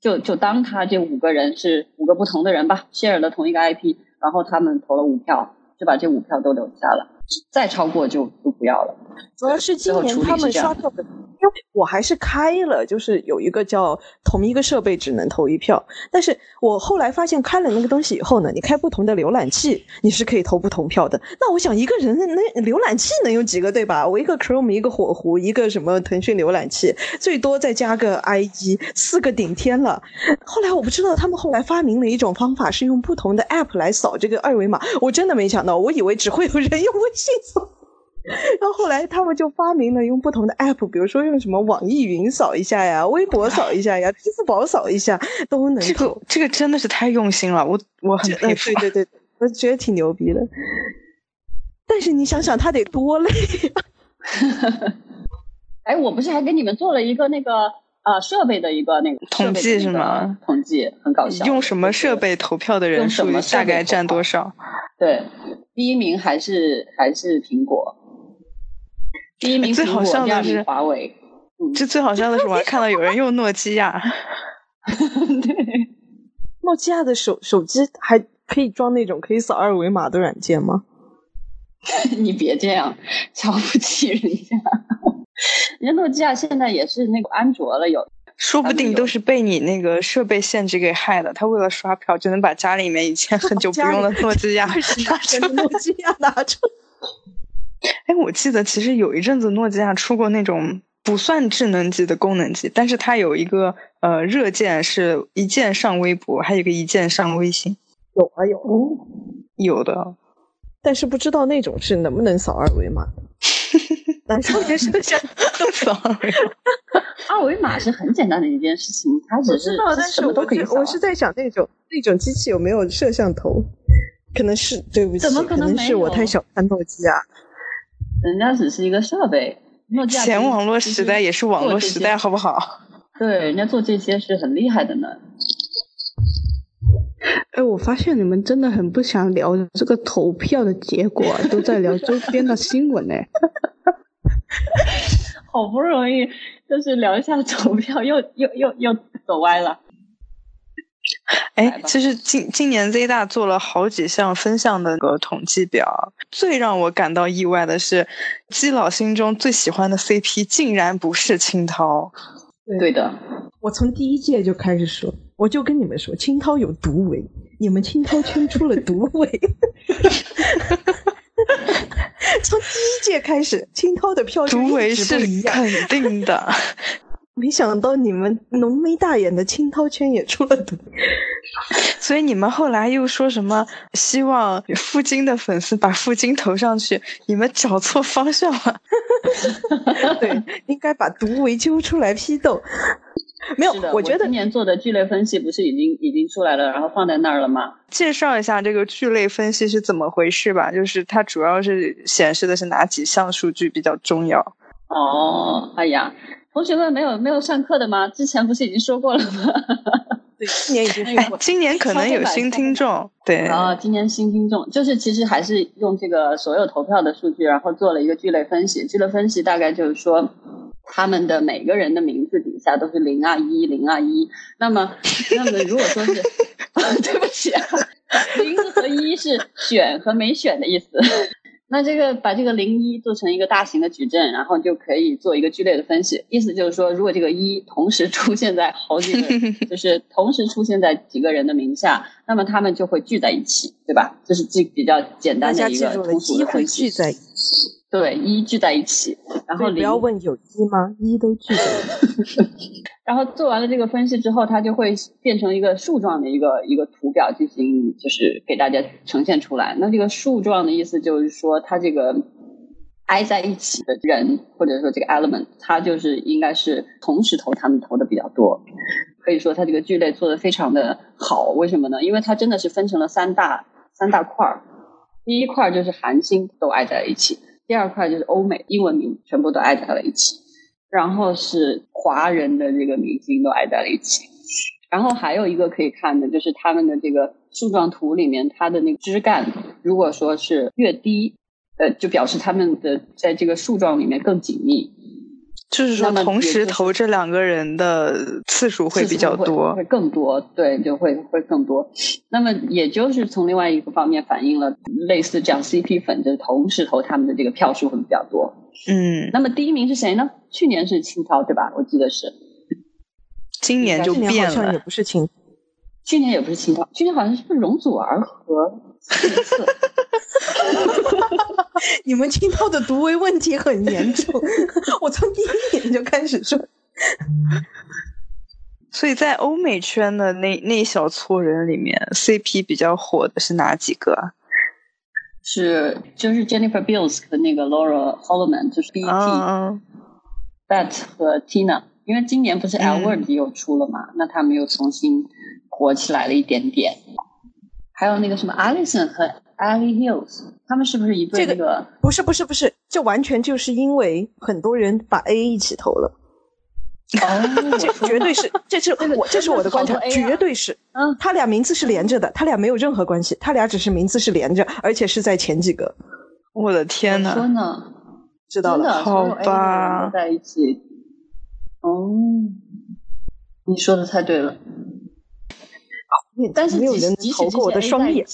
就就当他这五个人是五个不同的人吧，share 了同一个 IP，然后他们投了五票，就把这五票都留下了。再超过就就不要了。主要是今年他们刷票的，因为我还是开了，就是有一个叫同一个设备只能投一票。但是我后来发现开了那个东西以后呢，你开不同的浏览器，你是可以投不同票的。那我想一个人那浏览器能有几个对吧？我一个 Chrome，一个火狐，一个什么腾讯浏览器，最多再加个 IE，四个顶天了。后来我不知道他们后来发明了一种方法，是用不同的 App 来扫这个二维码。我真的没想到，我以为只会有人用微信扫。然后后来他们就发明了用不同的 app，比如说用什么网易云扫一下呀，微博扫一下呀，支付宝扫一下都能。这个这个真的是太用心了，我我很佩服。对对对，我觉得挺牛逼的。但是你想想，他得多累呀！[LAUGHS] 哎，我不是还给你们做了一个那个呃设备的一个那个统计是吗？统计很搞笑。用什么设备投票的人数大概占多少？对，第一名还是还是苹果。第一名最好笑的是华为，这最好笑的是我还看到有人用诺基亚，[LAUGHS] 对，诺基亚的手手机还可以装那种可以扫二维码的软件吗？[LAUGHS] 你别这样，瞧不起人家。人家诺基亚现在也是那个安卓了，有说不定都是被你那个设备限制给害的。他为了刷票，就能把家里面以前很久不用的 [LAUGHS] 诺基亚拿出诺基亚拿出。哎，我记得其实有一阵子诺基亚出过那种不算智能机的功能机，但是它有一个呃热键是一键上微博，还有一个一键上微信。有啊有，有的，但是不知道那种是能不能扫二维码。[LAUGHS] 但是我就是想 [LAUGHS] 扫二维码。[LAUGHS] 二维码是很简单的一件事情，它只是什么都可以扫。我是在想那种那种机器有没有摄像头？可能是，对不起，怎么可能是我太小看诺基亚。人家只是一个设备，诺基亚前网络时代也是网络时代，好不好？[LAUGHS] 对，人家做这些是很厉害的呢。哎，我发现你们真的很不想聊这个投票的结果，都在聊周边的新闻呢。[LAUGHS] 好不容易就是聊一下投票，又又又又走歪了。[LAUGHS] 哎，其实今今年 Z 大做了好几项分项的个统计表，最让我感到意外的是，基佬心中最喜欢的 CP 竟然不是青涛。对的，我从第一届就开始说，我就跟你们说，青涛有毒唯，你们青涛圈出了毒唯。[LAUGHS] 从第一届开始，青涛的票独唯是肯定的。[LAUGHS] 没想到你们浓眉大眼的清涛圈也出了毒，[LAUGHS] 所以你们后来又说什么希望付金的粉丝把付金投上去，你们找错方向了。[LAUGHS] 对，应该把毒唯揪出来批斗。没有，我觉得今年做的聚类分析不是已经已经出来了，然后放在那儿了吗？介绍一下这个聚类分析是怎么回事吧，就是它主要是显示的是哪几项数据比较重要。哦，哎呀。同学们没有没有上课的吗？之前不是已经说过了吗？[LAUGHS] 对，今年已经 [LAUGHS] 哎，今年可能有新听众。对啊，今年新听众就是其实还是用这个所有投票的数据，然后做了一个聚类分析。聚类分析大概就是说，他们的每个人的名字底下都是零二一零二一。那么，那么如果说是，[LAUGHS] 对不起啊，零和一是选和没选的意思。那这个把这个零一做成一个大型的矩阵，然后就可以做一个剧烈的分析。意思就是说，如果这个一同时出现在好几个，[LAUGHS] 就是同时出现在几个人的名下，那么他们就会聚在一起，对吧？这是最比较简单的一个通俗的分析。聚在一起。对，一聚在一起，然后不要问有一吗？一都聚在一起。[LAUGHS] 然后做完了这个分析之后，它就会变成一个树状的一个一个图表进行，就是给大家呈现出来。那这个树状的意思就是说，它这个挨在一起的人，或者说这个 element，它就是应该是同时投他们投的比较多。可以说它这个聚类做的非常的好。为什么呢？因为它真的是分成了三大三大块儿。第一块就是韩星都挨在了一起。第二块就是欧美英文名全部都挨在了一起，然后是华人的这个明星都挨在了一起，然后还有一个可以看的就是他们的这个树状图里面，它的那个枝干，如果说是越低，呃，就表示他们的在这个树状里面更紧密。就是说，同时投这两个人的次数会比较多，会更多，对，就会会更多。那么，也就是从另外一个方面反映了类似这样 CP 粉，就是同时投他们的这个票数会比较多。嗯，那么第一名是谁呢？去年是清涛，对吧？我记得是。今年就变了，也不是青，去年也不是青岛，去年好像是容祖儿和。[LAUGHS] 你们听到的毒唯问题很严重，我从第一眼就开始说。[LAUGHS] 所以在欧美圈的那那一小撮人里面，CP 比较火的是哪几个？[LAUGHS] 是就是 Jennifer Beals 和那个 Laura Holloman，就是 BT，Bet 和 Tina。因为今年不是 L Word 又出了嘛，那他们又重新火起来了一点点。还有那个什么 Alison 和 Ali Hills，他们是不是一对？这个不是不是不是，这完全就是因为很多人把 A 一起投了。哦，[LAUGHS] 这绝对是，这是我这是我的观察，绝对是。嗯，他俩名字是连着的，他俩没有任何关系，他俩只是名字是连着，而且是在前几个。我的天呐！说呢，知道了，好吧。在一起。哦，你说的太对了。但是没有人投过我的双眼，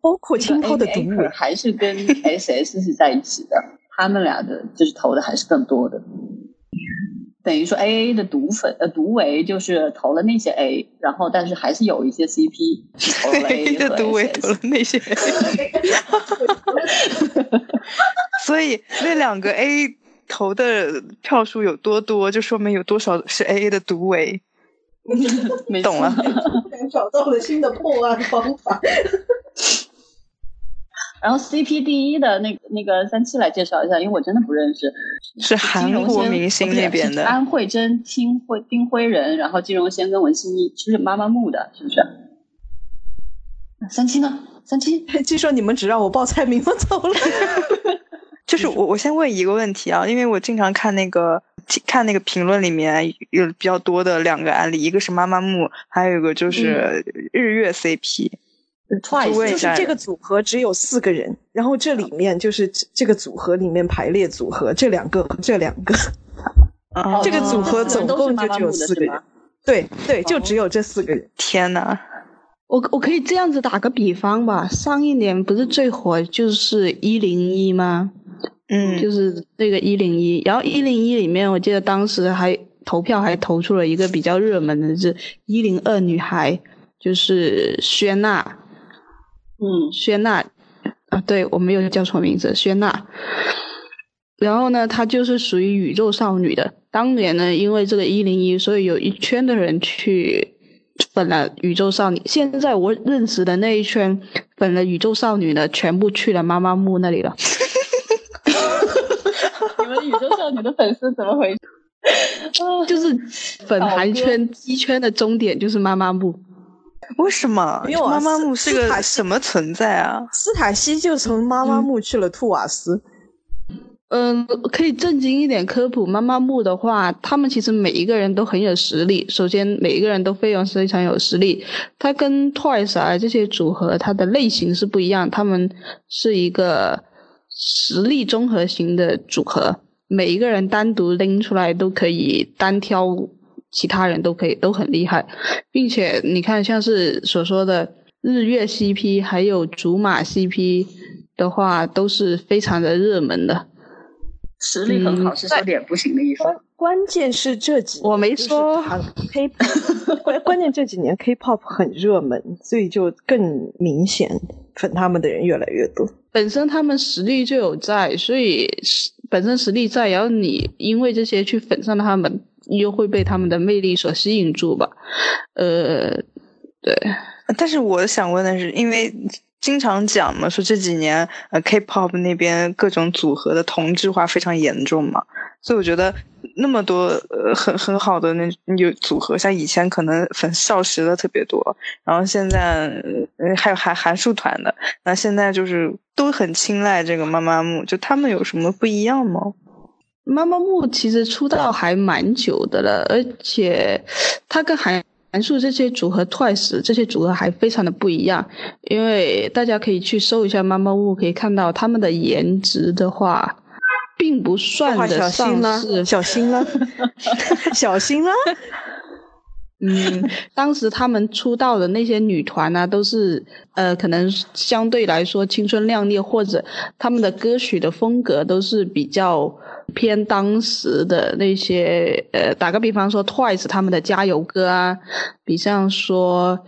包括青涛的毒唯，还是跟 SS 是在一起的，他们俩的就是投的还是更多的。等于说 A A 的毒粉呃毒唯就是投了那些 A，然后但是还是有一些 C P 投了 A [LAUGHS] 的毒唯投了那些 A，[LAUGHS] 所以那两个 A 投的票数有多多，就说明有多少是 A A 的毒唯。[LAUGHS] 懂了，找到了新的破案方法。[LAUGHS] 然后 CP 第一的那个那个三七来介绍一下，因为我真的不认识，是韩国明星那边的安慧珍、丁辉、丁辉仁，然后金荣先跟文心一，是妈妈木的，是不是？三七呢？三七，[LAUGHS] 据说你们只让我报菜名，我走了。[LAUGHS] 就是我，我先问一个问题啊，因为我经常看那个看那个评论里面有比较多的两个案例，一个是妈妈木，还有一个就是日月 CP。就是这个组合只有四个人，然后这里面就是这个组合里面排列组合，这两个这两个，这个组合总共就只有四个人，对对，就只有这四个人。天呐，我我可以这样子打个比方吧，上一年不是最火就是一零一吗？嗯，就是那个一零一，然后一零一里面，我记得当时还投票还投出了一个比较热门的是一零二女孩，就是薛娜。嗯，薛娜啊，对我没有叫错名字，薛娜。然后呢，她就是属于宇宙少女的。当年呢，因为这个一零一，所以有一圈的人去粉了宇宙少女。现在我认识的那一圈粉了宇宙少女的，全部去了妈妈木那里了。你们宇宙少女的粉丝怎么回事？[LAUGHS] 就是粉韩圈、鸡圈的终点就是妈妈木。为什么？因为妈妈木是个什么存在啊？斯塔西就从妈妈木去了兔瓦斯。嗯，可以正经一点科普。妈妈木的话，他们其实每一个人都很有实力。首先，每一个人都非常非常有实力。他跟 Twice 啊这些组合，它的类型是不一样。他们是一个实力综合型的组合，每一个人单独拎出来都可以单挑。其他人都可以都很厉害，并且你看，像是所说的日月 CP，还有竹马 CP 的话，都是非常的热门的。实力很好是说脸不行的意思。关键是这几我没说 K，关关键这几年 K-pop 很热门，所以就更明显粉他们的人越来越多。本身他们实力就有在，所以本身实力在，然后你因为这些去粉上他们。又会被他们的魅力所吸引住吧？呃，对。但是我想问的是，因为经常讲嘛，说这几年呃，K-pop 那边各种组合的同质化非常严重嘛，所以我觉得那么多呃很很好的那有组合，像以前可能粉少时的特别多，然后现在呃还有韩韩束团的，那现在就是都很青睐这个妈妈木，就他们有什么不一样吗？妈妈木其实出道还蛮久的了，而且他跟韩韩束这些组合、Twice 这些组合还非常的不一样。因为大家可以去搜一下妈妈木，可以看到他们的颜值的话，并不算得上是小心了，小心了。[LAUGHS] 嗯，当时他们出道的那些女团呢，都是呃，可能相对来说青春靓丽，或者他们的歌曲的风格都是比较偏当时的那些呃，打个比方说，Twice 他们的加油歌啊，比像说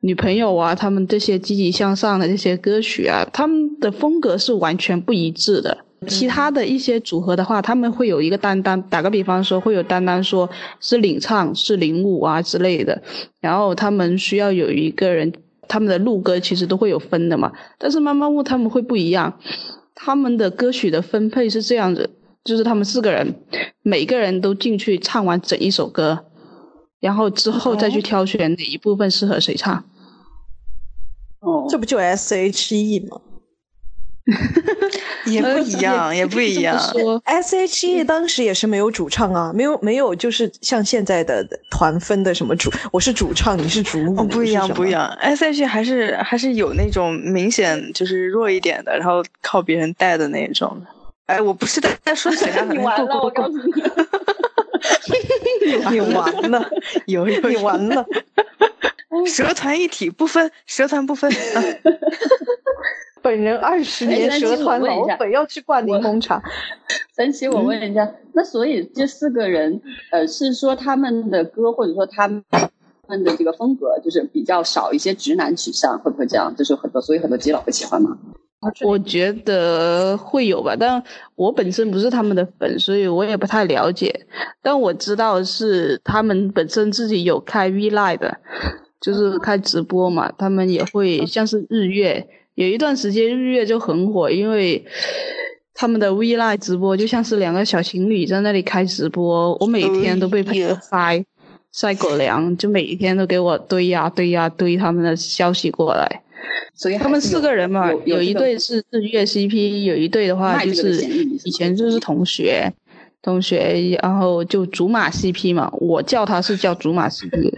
女朋友啊，他们这些积极向上的这些歌曲啊，他们的风格是完全不一致的。其他的一些组合的话，他们会有一个担当，打个比方说，会有担当说是领唱、是领舞啊之类的。然后他们需要有一个人，他们的录歌其实都会有分的嘛。但是妈妈木他们会不一样，他们的歌曲的分配是这样子，就是他们四个人，每个人都进去唱完整一首歌，然后之后再去挑选哪一部分适合谁唱。哦，这不就 S H E 吗？[LAUGHS] 也不一样，也不一样。S H E 当时也是没有主唱啊，没有没有，就是像现在的团分的什么主，我是主唱，你是主舞，不一样不一样。S H E 还是还是有那种明显就是弱一点的，然后靠别人带的那种。哎，我不是在在说谁啊？[LAUGHS] 你完了，我告诉你，你完了，有有你完了。蛇团一体不分，蛇团不分。[LAUGHS] 本人二十年蛇团老粉要去灌柠檬茶。三七，我问一下，那所以这四个人，呃，是说他们的歌，或者说他们们的这个风格，就是比较少一些直男取向，会不会这样？就是很多，所以很多基佬会喜欢吗？我觉得会有吧，但我本身不是他们的粉，所以我也不太了解。但我知道是他们本身自己有开 V Live 的，就是开直播嘛，他们也会像是日月，有一段时间日月就很火，因为他们的 V Live 直播就像是两个小情侣在那里开直播，我每天都被塞塞狗粮，就每一天都给我堆呀堆呀堆他们的消息过来。所以他们四个人嘛，有一对是日月 CP，有一对的话就是以前就是同学，同学，然后就竹马 CP 嘛，我叫他是叫竹马 CP，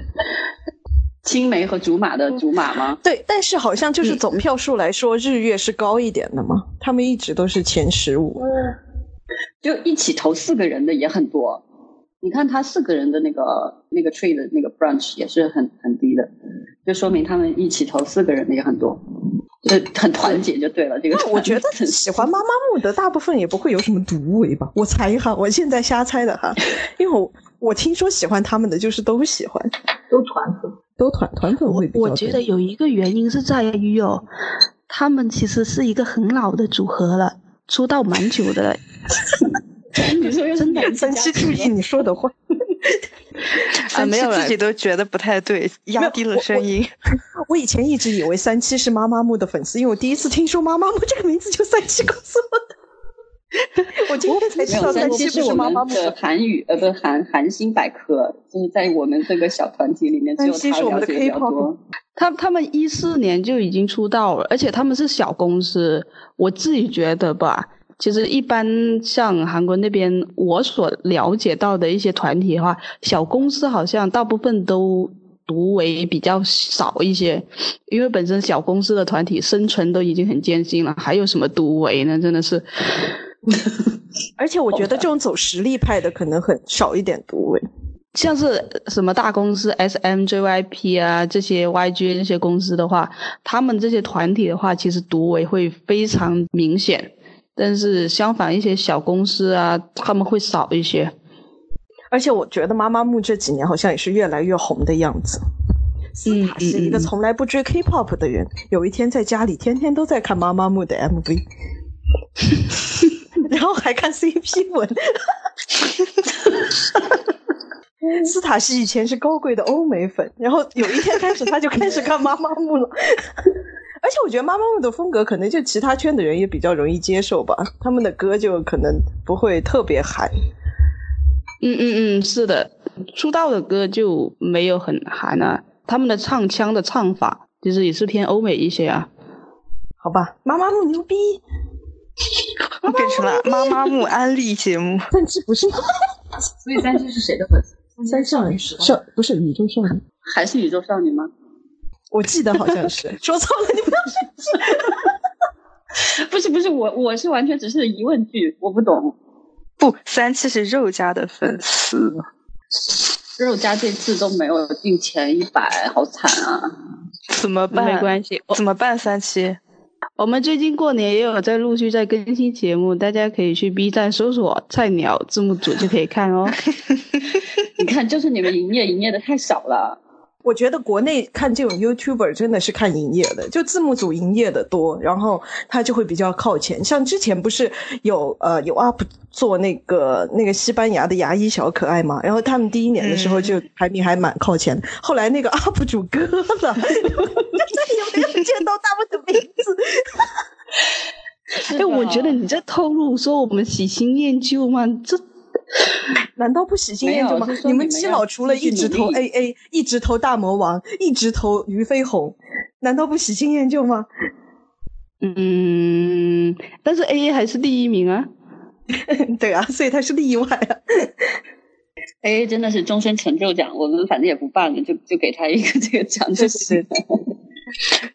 青梅和竹马的竹马吗？对，但是好像就是总票数来说，日月是高一点的嘛，他们一直都是前十五，就一起投四个人的也很多。你看他四个人的那个那个 tree 的那个 branch 也是很很低的，就说明他们一起投四个人的也很多，就很团结就对了。这个我觉得喜欢妈妈木的大部分也不会有什么毒味吧？[LAUGHS] 我猜哈，我现在瞎猜的哈，[LAUGHS] 因为我我听说喜欢他们的就是都喜欢，都团粉，都团团粉会比较。我觉得有一个原因是在于哦，他们其实是一个很老的组合了，出道蛮久的。[LAUGHS] 你说真的，三七注意你说的话。[LAUGHS] 啊，没有自己都觉得不太对，压低了声音。[LAUGHS] 我以前一直以为三七是妈妈木的粉丝，因为我第一次听说妈妈木这个名字就三七告诉我的。[LAUGHS] 我今天才知道三七是妈妈木的韩语，呃，不，韩韩星百科，就是在我们这个小团体里面，只有他了解比较多。他他们一四年就已经出道了，而且他们是小公司，我自己觉得吧。其实一般像韩国那边，我所了解到的一些团体的话，小公司好像大部分都独为比较少一些，因为本身小公司的团体生存都已经很艰辛了，还有什么独为呢？真的是。而且我觉得这种走实力派的可能很少一点独为，像是什么大公司 S M J Y P 啊这些 Y G 这些公司的话，他们这些团体的话，其实独为会非常明显。但是相反，一些小公司啊，他们会少一些。而且我觉得妈妈木这几年好像也是越来越红的样子。斯塔是一个从来不追 K-pop 的人，有一天在家里天天都在看妈妈木的 MV，[LAUGHS] 然后还看 CP 文。斯塔西以前是高贵的欧美粉，然后有一天开始他就开始看妈妈木了。而且我觉得妈妈木的风格可能就其他圈的人也比较容易接受吧，他们的歌就可能不会特别韩。嗯嗯嗯，是的，出道的歌就没有很韩啊，他们的唱腔的唱法其实也是偏欧美一些啊。好吧，妈妈木牛逼，[LAUGHS] 变成了妈妈木安利节目。三七不是，[LAUGHS] 所以三七是谁的粉丝？三少女是少不是宇宙少女，还是宇宙少女吗？我记得好像是 [LAUGHS] 说错了，你不要生气。不是不是，我我是完全只是疑问句，我不懂。不，三七是肉家的粉丝，肉家这次都没有进前一百，好惨啊！怎么办？没关系，怎么办？三七，我们最近过年也有在陆续在更新节目，大家可以去 B 站搜索“菜鸟字幕组”就可以看哦。[LAUGHS] 你看，就是你们营业营业的太少了。我觉得国内看这种 YouTuber 真的是看营业的，就字幕组营业的多，然后他就会比较靠前。像之前不是有呃有 UP 做那个那个西班牙的牙医小可爱嘛，然后他们第一年的时候就排名还蛮靠前，后来那个 UP 主割了，再也没有见到他们的名字。[LAUGHS] 哎，我觉得你在透露说我们喜新厌旧吗？这。难道不喜新厌旧吗？你们基佬除了一直投 AA，一直投大魔王，一直投俞飞鸿，难道不喜新厌旧吗？嗯，但是 AA 还是第一名啊。[LAUGHS] 对啊，所以他是例外啊。AA 真的是终身成就奖，我们反正也不办了，就就给他一个这个奖就是。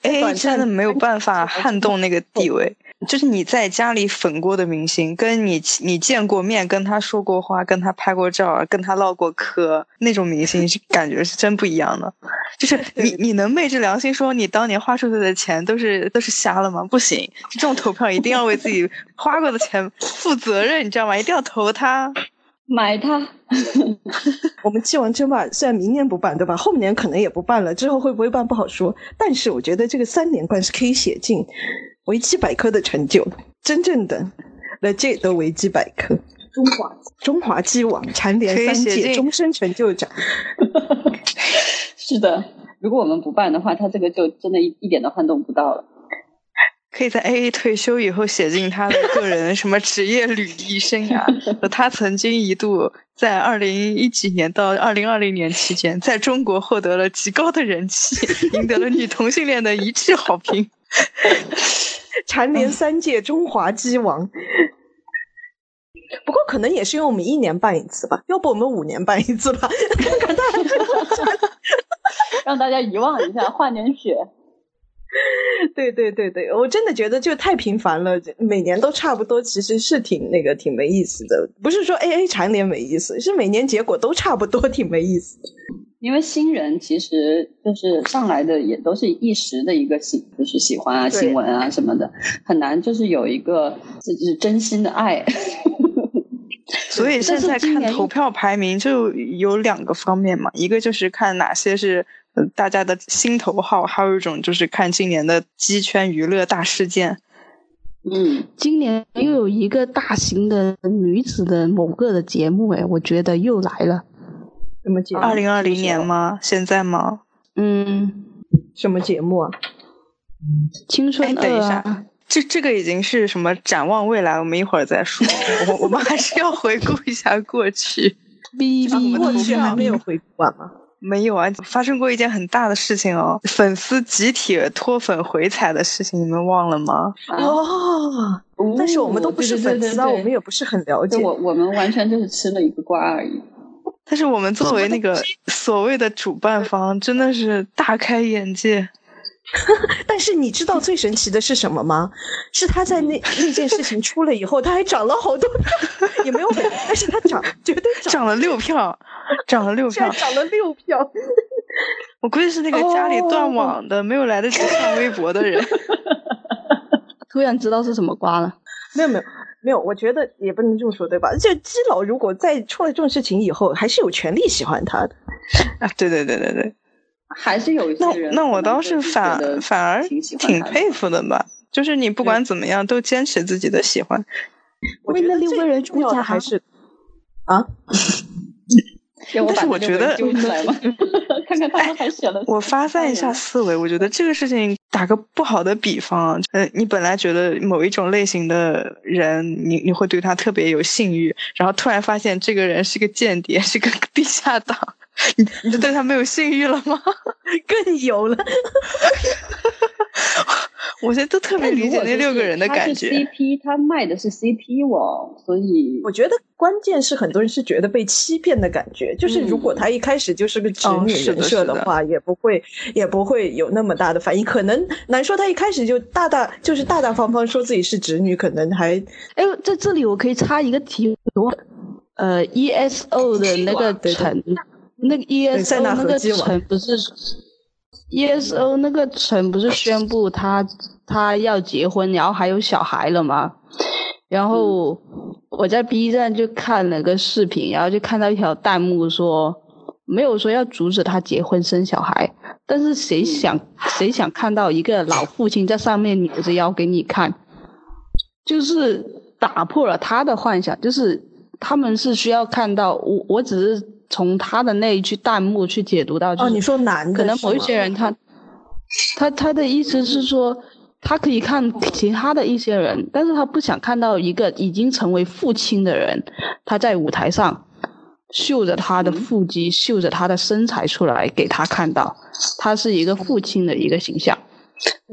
AA 真的没有办法撼动那个地位。就是你在家里粉过的明星，跟你你见过面、跟他说过话、跟他拍过照、跟他唠过嗑那种明星，是感觉是真不一样的。就是你你能昧着良心说你当年花出去的钱都是都是瞎了吗？不行，这种投票一定要为自己花过的钱负责任，你知道吗？一定要投他。买它。[LAUGHS] 我们鸡王争霸虽然明年不办，对吧？后年可能也不办了，之后会不会办不好说。但是我觉得这个三连冠是可以写进维基百科的成就，真正的 legit 的维基百科。中华中华鸡王蝉联三届终身成就奖。[LAUGHS] 是的，如果我们不办的话，他这个就真的一一点都撼动不到了。可以在 A A 退休以后写进他的个人什么职业履历生涯。他曾经一度在二零一几年到二零二零年期间，在中国获得了极高的人气，赢得了女同性恋的一致好评，蝉联三届中华鸡王。不过可能也是因为我们一年办一次吧，要不我们五年办一次吧，[LAUGHS] 让大家遗忘一下，换点血。[LAUGHS] 对对对对，我真的觉得就太频繁了，每年都差不多，其实是挺那个挺没意思的。不是说 A A 蝉联没意思，是每年结果都差不多，挺没意思。因为新人其实就是上来的也都是一时的一个喜，就是喜欢啊新闻啊什么的，很难就是有一个就是真心的爱。[LAUGHS] [LAUGHS] 所以现在看投票排名就有两个方面嘛，一个就是看哪些是。大家的心头好，还有一种就是看今年的鸡圈娱乐大事件。嗯，今年又有一个大型的女子的某个的节目，哎，我觉得又来了。什么节目？二零二零年吗？现在吗？嗯，什么节目啊？青春。等一下，这这个已经是什么展望未来？我们一会儿再说。[LAUGHS] 我我们还是要回顾一下过去。B B 过去还没有回顾完吗？没有啊，发生过一件很大的事情哦，粉丝集体脱粉回踩的事情，你们忘了吗？哦，但是我们都不是粉丝啊，我们也不是很了解。我我们完全就是吃了一个瓜而已。但是我们作为那个所谓的主办方，真的是大开眼界。[LAUGHS] 但是你知道最神奇的是什么吗？是他在那那件事情出了以后，他还涨了好多票，[LAUGHS] 也没有很，但是他涨绝对涨了六票。涨了六票，涨了六票。[LAUGHS] 我估计是那个家里断网的，没有来得及看微博的人。突然知道是什么瓜了。没有没有没有，我觉得也不能这么说，对吧？就基佬如果在出了这种事情以后，还是有权利喜欢他的。啊，对对对对对，还是有一些人。那那我倒是反反而挺佩服的吧，就是你不管怎么样都坚持自己的喜欢。为那六个人出价还是啊？[LAUGHS] 但是我觉得，[LAUGHS] [LAUGHS] 看看他们还写了。我发散一下思维，我觉得这个事情打个不好的比方，呃，你本来觉得某一种类型的人，你你会对他特别有性欲，然后突然发现这个人是个间谍，是个地下党，你你就对他没有性欲了吗？[LAUGHS] 更有了。[LAUGHS] 我现在都特别理解那六个人的感觉。CP，他卖的是 CP 网，所以我觉得关键是很多人是觉得被欺骗的感觉。就是如果他一开始就是个直女人设的话，也不会也不会有那么大的反应。可能难说他一开始就大大就是大大方方说自己是直女，可能还哎，在这里我可以插一个题，呃，ESO 的那个陈，那个 ESO 那个城不是。ESO 那个城不是宣布他他要结婚，然后还有小孩了吗？然后我在 B 站就看了个视频，然后就看到一条弹幕说，没有说要阻止他结婚生小孩，但是谁想谁想看到一个老父亲在上面扭着腰给你看，就是打破了他的幻想，就是他们是需要看到我，我只是。从他的那一句弹幕去解读到，哦，你说男的，可能某一些人他，他他的意思是说，他可以看其他的一些人，但是他不想看到一个已经成为父亲的人，他在舞台上秀着他的腹肌，秀着他的身材出来给他看到，他是一个父亲的一个形象。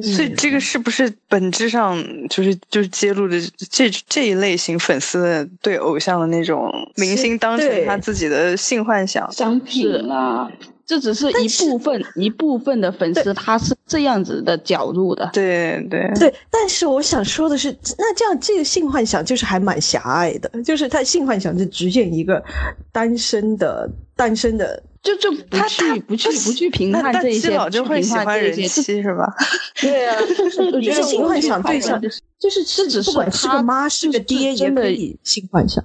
所以这个是不是本质上就是就是揭露的这这一类型粉丝对偶像的那种明星当成他自己的性幻想。商品啦？这只是一部分一部分的粉丝，他是这样子的角度的。对对对，但是我想说的是，那这样这个性幻想就是还蛮狭隘的，就是他性幻想就局限一个单身的单身的，就就不去不去不去评判这些，老就会喜欢人妻是吧？[LAUGHS] 对啊，[LAUGHS] 我觉得性幻想对象就是是指不管是个妈是个爹也可以性幻想。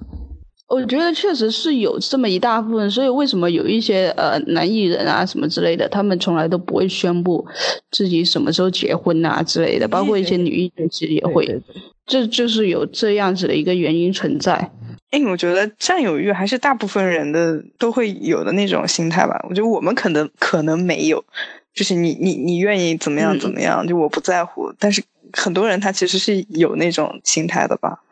我觉得确实是有这么一大部分，所以为什么有一些呃男艺人啊什么之类的，他们从来都不会宣布自己什么时候结婚啊之类的，包括一些女艺人其实也会，这就是有这样子的一个原因存在。哎，我觉得占有欲还是大部分人的都会有的那种心态吧。我觉得我们可能可能没有，就是你你你愿意怎么样怎么样，就我不在乎。但是很多人他其实是有那种心态的吧。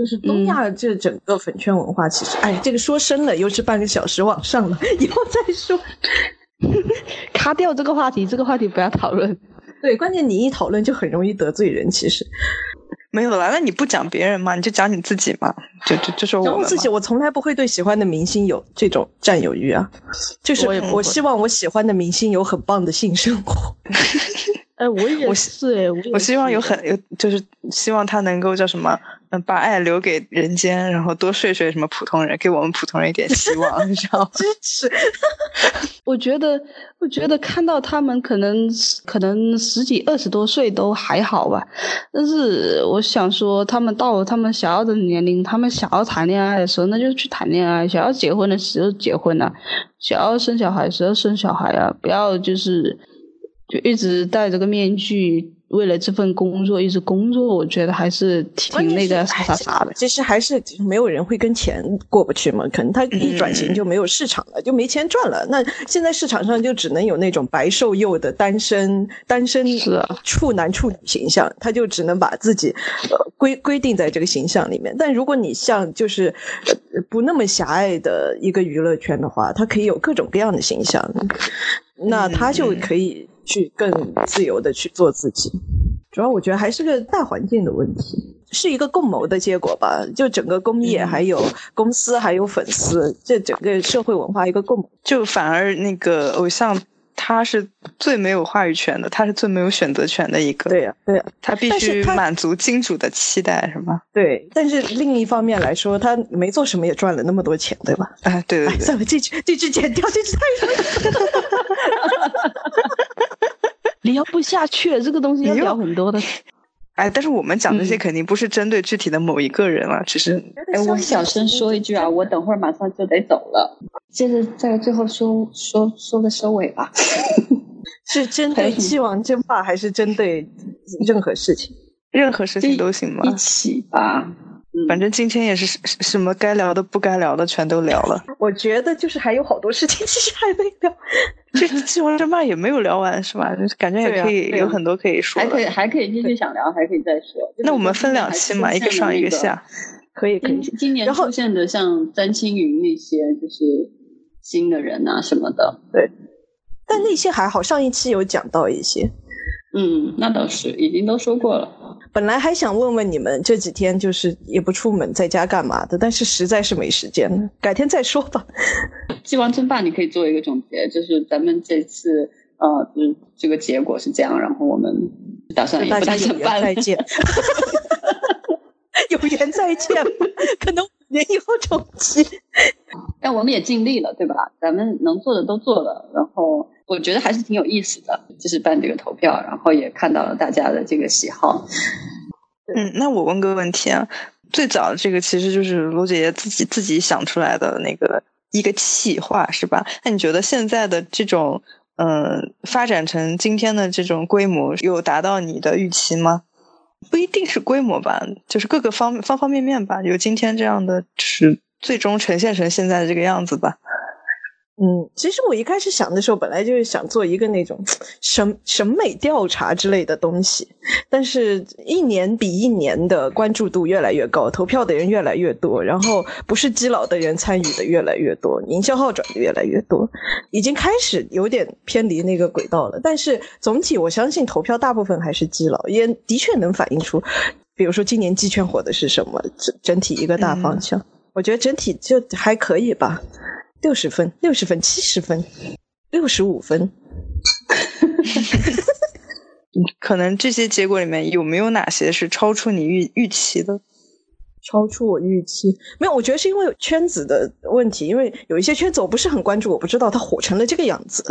就是东亚这整个粉圈文化，其实，哎，这个说深了又是半个小时往上了，以后再说。[LAUGHS] 卡掉这个话题，这个话题不要讨论。对，关键你一讨论就很容易得罪人。其实没有啦，那你不讲别人嘛，你就讲你自己嘛，就就就说我自己。我从来不会对喜欢的明星有这种占有欲啊，就是我希望我喜欢的明星有很棒的性生活。哎，我也是哎，我希望有很有，就是希望他能够叫什么，嗯，把爱留给人间，然后多睡睡什么普通人，给我们普通人一点希望，你知道吗？[LAUGHS] 支持。[LAUGHS] 我觉得，我觉得看到他们可能可能十几二十多岁都还好吧，但是我想说，他们到了他们想要的年龄，他们想要谈恋爱的时候，那就去谈恋爱；想要结婚的时候结婚啊，想要生小孩的时候生小孩啊，不要就是。就一直戴着个面具，为了这份工作一直工作，我觉得还是挺那个啥啥的。其实还是没有人会跟钱过不去嘛，可能他一转型就没有市场了，就没钱赚了。那现在市场上就只能有那种白瘦幼的单身单身处男处女形象，他就只能把自己呃规规定在这个形象里面。但如果你像就是不那么狭隘的一个娱乐圈的话，他可以有各种各样的形象，那他就可以。去更自由的去做自己，主要我觉得还是个大环境的问题，是一个共谋的结果吧。就整个工业、还有公司、还有粉丝，这整个社会文化一个共谋，就反而那个偶像他是最没有话语权的，他是最没有选择权的一个。对呀，对呀，他必须满足金主的期待，是吗？对，但是另一方面来说，他没做什么也赚了那么多钱，对吧？哎，对对对，算了，这句这句剪掉，这句太长了。[LAUGHS] 聊不下去，这个东西要聊很多的。哎，但是我们讲这些肯定不是针对具体的某一个人了，只是。哎，我小声说一句啊，我等会儿马上就得走了。接着在最后说说说个收尾吧。[LAUGHS] 是针对七王争霸，还是针对任何事情？[LAUGHS] 任何事情都行吗？一起吧。反正今天也是什么该聊的、不该聊的全都聊了。[LAUGHS] 我觉得就是还有好多事情 [LAUGHS] 其实还没聊，[LAUGHS] 这次七王争霸也没有聊完是吧？就是感觉也可以有很多可以说，还可以还可以继续想聊，还可以再说。那我们分两期嘛，一个上一个下，可以可以。今年出现的像詹青云那些就是新的人啊什么的，对。但那些还好，上一期有讲到一些。嗯，那倒是已经都说过了。本来还想问问你们这几天就是也不出门，在家干嘛的，但是实在是没时间了，改天再说吧。鸡王争霸你可以做一个总结，就是咱们这次呃，就是这个结果是这样，然后我们打算大家 [LAUGHS] [LAUGHS] 有缘再见，有缘再见，可能五年以后重启。[LAUGHS] 但我们也尽力了，对吧？咱们能做的都做了，然后。我觉得还是挺有意思的，就是办这个投票，然后也看到了大家的这个喜好。嗯，那我问个问题啊，最早这个其实就是罗姐姐自己自己想出来的那个一个企划，是吧？那你觉得现在的这种嗯发展成今天的这种规模，有达到你的预期吗？不一定是规模吧，就是各个方方方面面吧，有今天这样的，是最终呈现成现在的这个样子吧。嗯，其实我一开始想的时候，本来就是想做一个那种审审美调查之类的东西，但是一年比一年的关注度越来越高，投票的人越来越多，然后不是基佬的人参与的越来越多，营销号转的越来越多，已经开始有点偏离那个轨道了。但是总体我相信投票大部分还是基佬，也的确能反映出，比如说今年鸡圈火的是什么，整整体一个大方向，我觉得整体就还可以吧。六十分，六十分，七十分。六十五分。[LAUGHS] 可能这些结果里面有没有哪些是超出你预预期的？超出我预期，没有，我觉得是因为圈子的问题，因为有一些圈子我不是很关注，我不知道它火成了这个样子。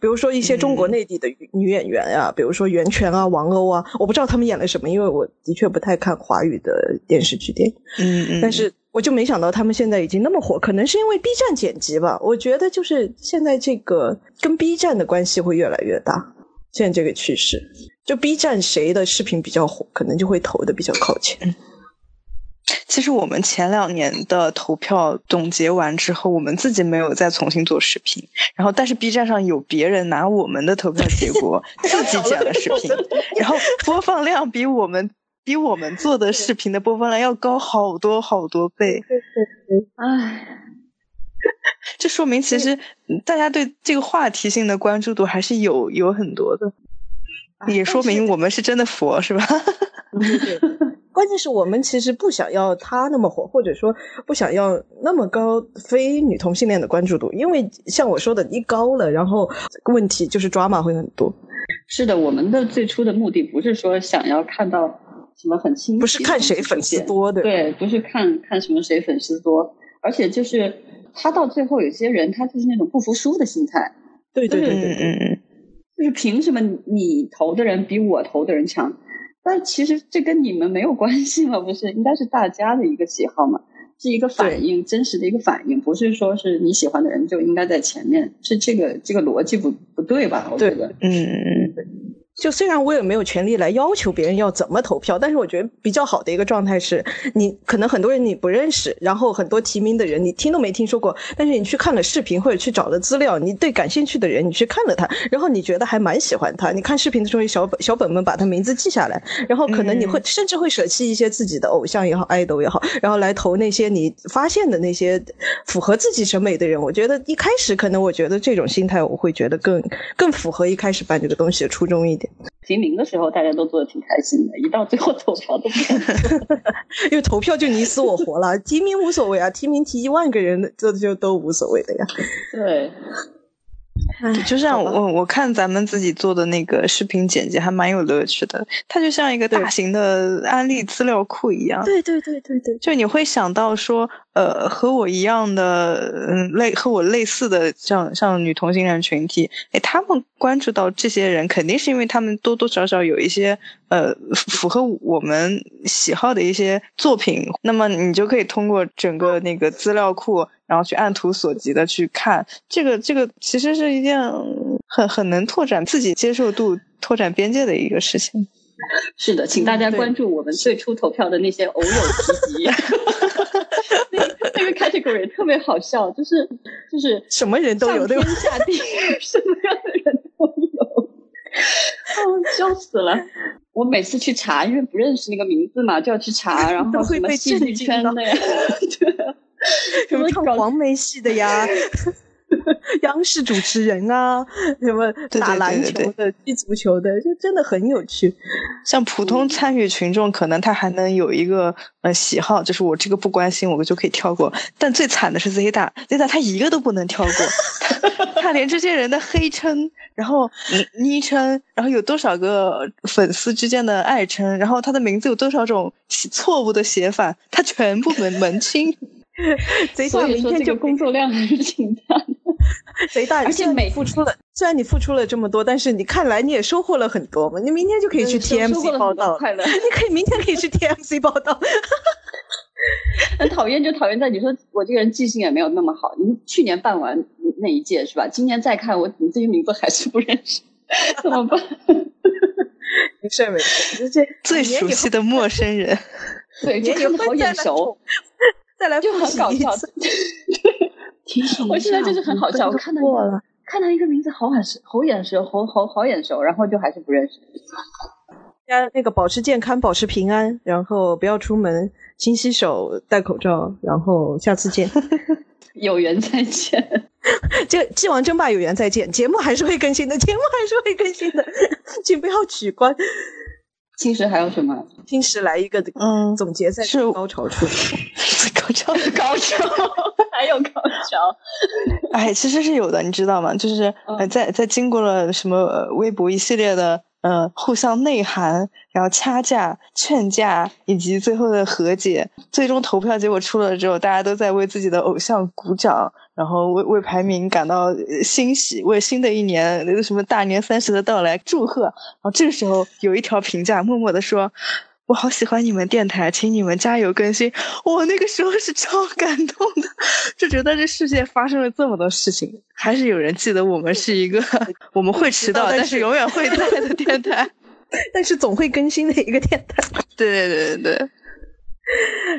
比如说一些中国内地的女演员啊，比如说袁泉啊、王鸥啊，我不知道他们演了什么，因为我的确不太看华语的电视剧电影。嗯嗯。但是我就没想到他们现在已经那么火，可能是因为 B 站剪辑吧。我觉得就是现在这个跟 B 站的关系会越来越大，现在这个趋势，就 B 站谁的视频比较火，可能就会投的比较靠前。其实我们前两年的投票总结完之后，我们自己没有再重新做视频。然后，但是 B 站上有别人拿我们的投票结果 [LAUGHS] 自己剪了视频，然后播放量比我们比我们做的视频的播放量要高好多好多倍。唉，这说明其实大家对这个话题性的关注度还是有有很多的，也说明我们是真的佛，是吧？对。[LAUGHS] 关键是我们其实不想要他那么火，或者说不想要那么高非女同性恋的关注度，因为像我说的，一高了，然后问题就是抓马会很多。是的，我们的最初的目的不是说想要看到什么很清晰，不是看谁粉丝多的，对，不是看看什么谁粉丝多，而且就是他到最后有些人他就是那种不服输的心态，对对对对对，就是凭什么你投的人比我投的人强？但其实这跟你们没有关系嘛，不是？应该是大家的一个喜好嘛，是一个反应，真实的一个反应，不是说是你喜欢的人就应该在前面，是这个这个逻辑不不对吧？我觉得，嗯嗯嗯。就虽然我也没有权利来要求别人要怎么投票，但是我觉得比较好的一个状态是，你可能很多人你不认识，然后很多提名的人你听都没听说过，但是你去看了视频或者去找了资料，你对感兴趣的人你去看了他，然后你觉得还蛮喜欢他，你看视频的时候小本小本本把他名字记下来，然后可能你会甚至会舍弃一些自己的偶像也好，idol 也好，然后来投那些你发现的那些符合自己审美的人。我觉得一开始可能我觉得这种心态我会觉得更更符合一开始办这个东西的初衷一点。提名的时候大家都做的挺开心的，一到最后投票都不敢做，因为投票就你死我活了。提名无所谓啊，提名提一万个人，这就都无所谓的呀。对。就像我我看咱们自己做的那个视频剪辑还蛮有乐趣的，它就像一个大型的案例资料库一样。对对对对对，就你会想到说，呃，和我一样的，嗯，类和我类似的，像像女同性恋群体，哎，他们关注到这些人，肯定是因为他们多多少少有一些呃符合我们喜好的一些作品，那么你就可以通过整个那个资料库。然后去按图索骥的去看，这个这个其实是一件很很能拓展自己接受度、拓展边界的一个事情。是的，请大家关注我们最初投票的那些偶有提及，[LAUGHS] 那那个 category 特别好笑，就是就是什么人都有，天下地 [LAUGHS] 什么样的人都有，哦，笑死了！我每次去查，因为不认识那个名字嘛，就要去查，[LAUGHS] 然后什么戏剧圈的呀，对。[LAUGHS] 什么唱黄梅戏的呀，[LAUGHS] 央视主持人啊，什么打篮球的、踢足球的，就真的很有趣。像普通参与群众，可能他还能有一个呃喜好，就是我这个不关心，我就可以跳过。但最惨的是 Zeta，Zeta 他一个都不能跳过，他 [LAUGHS] 连这些人的黑称，然后昵称，然后有多少个粉丝之间的爱称，然后他的名字有多少种错误的写法，他全部门门清。贼大，明天就工作量还是挺大的。[LAUGHS] 贼大，[LAUGHS] 而且每付出了，虽然你付出了这么多，但是你看来你也收获了很多嘛。你明天就可以去 TMC 报道，快乐。[LAUGHS] 你可以明天可以去 TMC 报道。很讨厌，就讨厌在你说我这个人记性也没有那么好。你去年办完那一届是吧？今年再看我，你这些名字还是不认识，怎么办？没事没事，这最熟悉的陌生人，对，就看好眼熟。再来就很搞 [LAUGHS] 笑，我现在就是很好笑。我看到过了看到一个名字好眼熟，好眼熟，好好好眼熟，然后就还是不认识。大家那个保持健康，保持平安，然后不要出门，勤洗手，戴口罩，然后下次见，[LAUGHS] 有缘再见。这《既王争霸》有缘再见，节目还是会更新的，节目还是会更新的，请不要取关。青石还有什么？青石来一个嗯总结，在高潮处，[LAUGHS] 高潮高潮，[LAUGHS] [LAUGHS] 还有高潮。哎，其实是有的，你知道吗？就是在在经过了什么微博一系列的。呃，互相内涵，然后掐架、劝架，以及最后的和解。最终投票结果出了之后，大家都在为自己的偶像鼓掌，然后为为排名感到欣喜，为新的一年那个什么大年三十的到来祝贺。然后这个时候有一条评价默默的说。我好喜欢你们电台，请你们加油更新。我那个时候是超感动的，就觉得这世界发生了这么多事情，还是有人记得我们是一个我们会迟到，[LAUGHS] 但是永远会在的电台，[LAUGHS] 但是总会更新的一个电台。[LAUGHS] 对对对对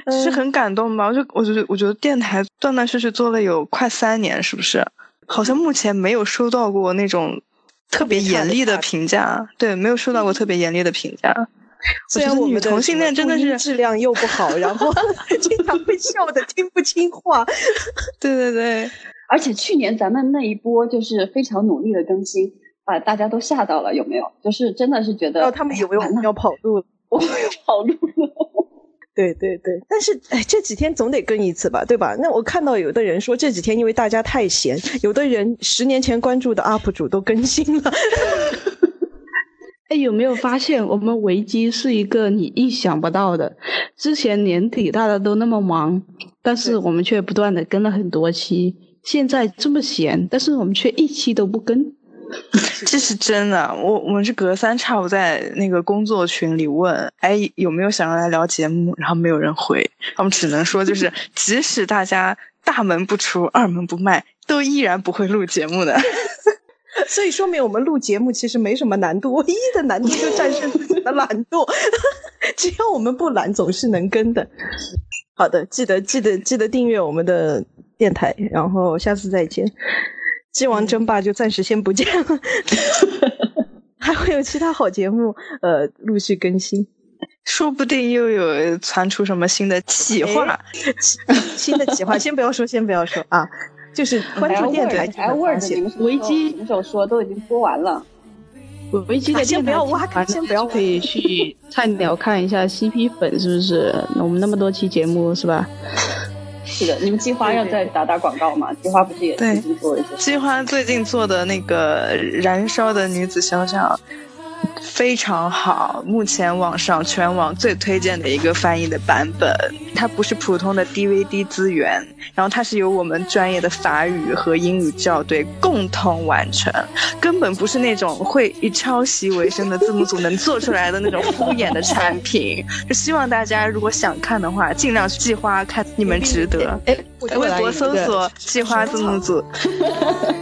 对，是很感动吧？我就我觉得，我觉得电台断断续续做了有快三年，是不是？好像目前没有收到过那种特别严厉的评价，对，没有收到过特别严厉的评价。[LAUGHS] 虽然我们同性恋真的是质量又不好，然后 [LAUGHS] [LAUGHS] 经常被笑的听不清话。对对对，而且去年咱们那一波就是非常努力的更新，把大家都吓到了，有没有？就是真的是觉得，他们以为我们要跑路了，我们要跑路了。对对对，但是哎，这几天总得更一次吧，对吧？那我看到有的人说这几天因为大家太闲，有的人十年前关注的 UP 主都更新了。哎，有没有发现我们维基是一个你意想不到的？之前年底大家都那么忙，但是我们却不断的跟了很多期。现在这么闲，但是我们却一期都不跟。[LAUGHS] 这是真的，我我们是隔三差五在那个工作群里问，哎，有没有想要来聊节目？然后没有人回，我们只能说就是，[LAUGHS] 即使大家大门不出二门不迈，都依然不会录节目的。所以说明我们录节目其实没什么难度，唯一的难度就战胜自己的懒惰。[LAUGHS] 只要我们不懒，总是能跟的。好的，记得记得记得订阅我们的电台，然后下次再见。鸡王争霸就暂时先不见了，[LAUGHS] 还会有其他好节目呃陆续更新，说不定又有传出什么新的企划，新的企划先不要说，先不要说啊。就是关注电台，维基什么时候说都已经播完了。维基的先不要挖坑，先不要可以去菜鸟 [LAUGHS] 看一下 CP 粉是不是？我们那么多期节目是吧？[LAUGHS] 是的，你们计划要再打打广告吗？计划不是也最近做一些？计划最近做的那个燃烧的女子肖像。非常好，目前网上全网最推荐的一个翻译的版本。它不是普通的 DVD 资源，然后它是由我们专业的法语和英语校对共同完成，根本不是那种会以抄袭为生的字幕组能做出来的那种敷衍的产品。就希望大家如果想看的话，尽量去计划看，你们值得。哎，微博搜索“计划字幕组 [LAUGHS] ”。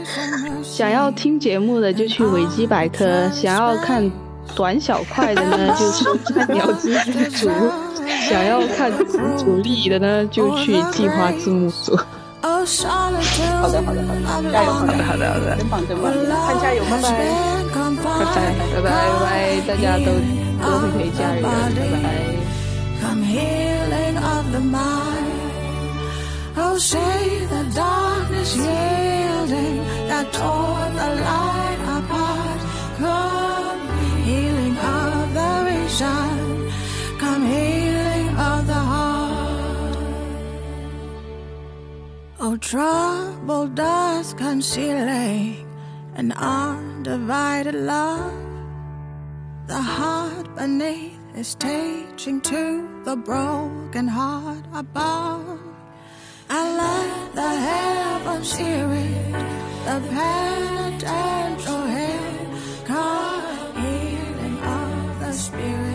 想要听节目的就去维基百科，想要看。短小快的呢，[LAUGHS] 就是菜鸟字幕组；[LAUGHS] 想要看主力的呢，就去计划字幕组。好的，好的，好的，加油！好的，好的，好的，真棒，真棒！看加油，拜拜，拜拜，拜拜，拜拜！大家都都会可以加油，拜拜。come healing of the sunshine, come healing of the heart. Oh, trouble does concealing an undivided love. The heart beneath is teaching to the broken heart above. I love the heaven series, the penitential hymn, Come healing of the spirit.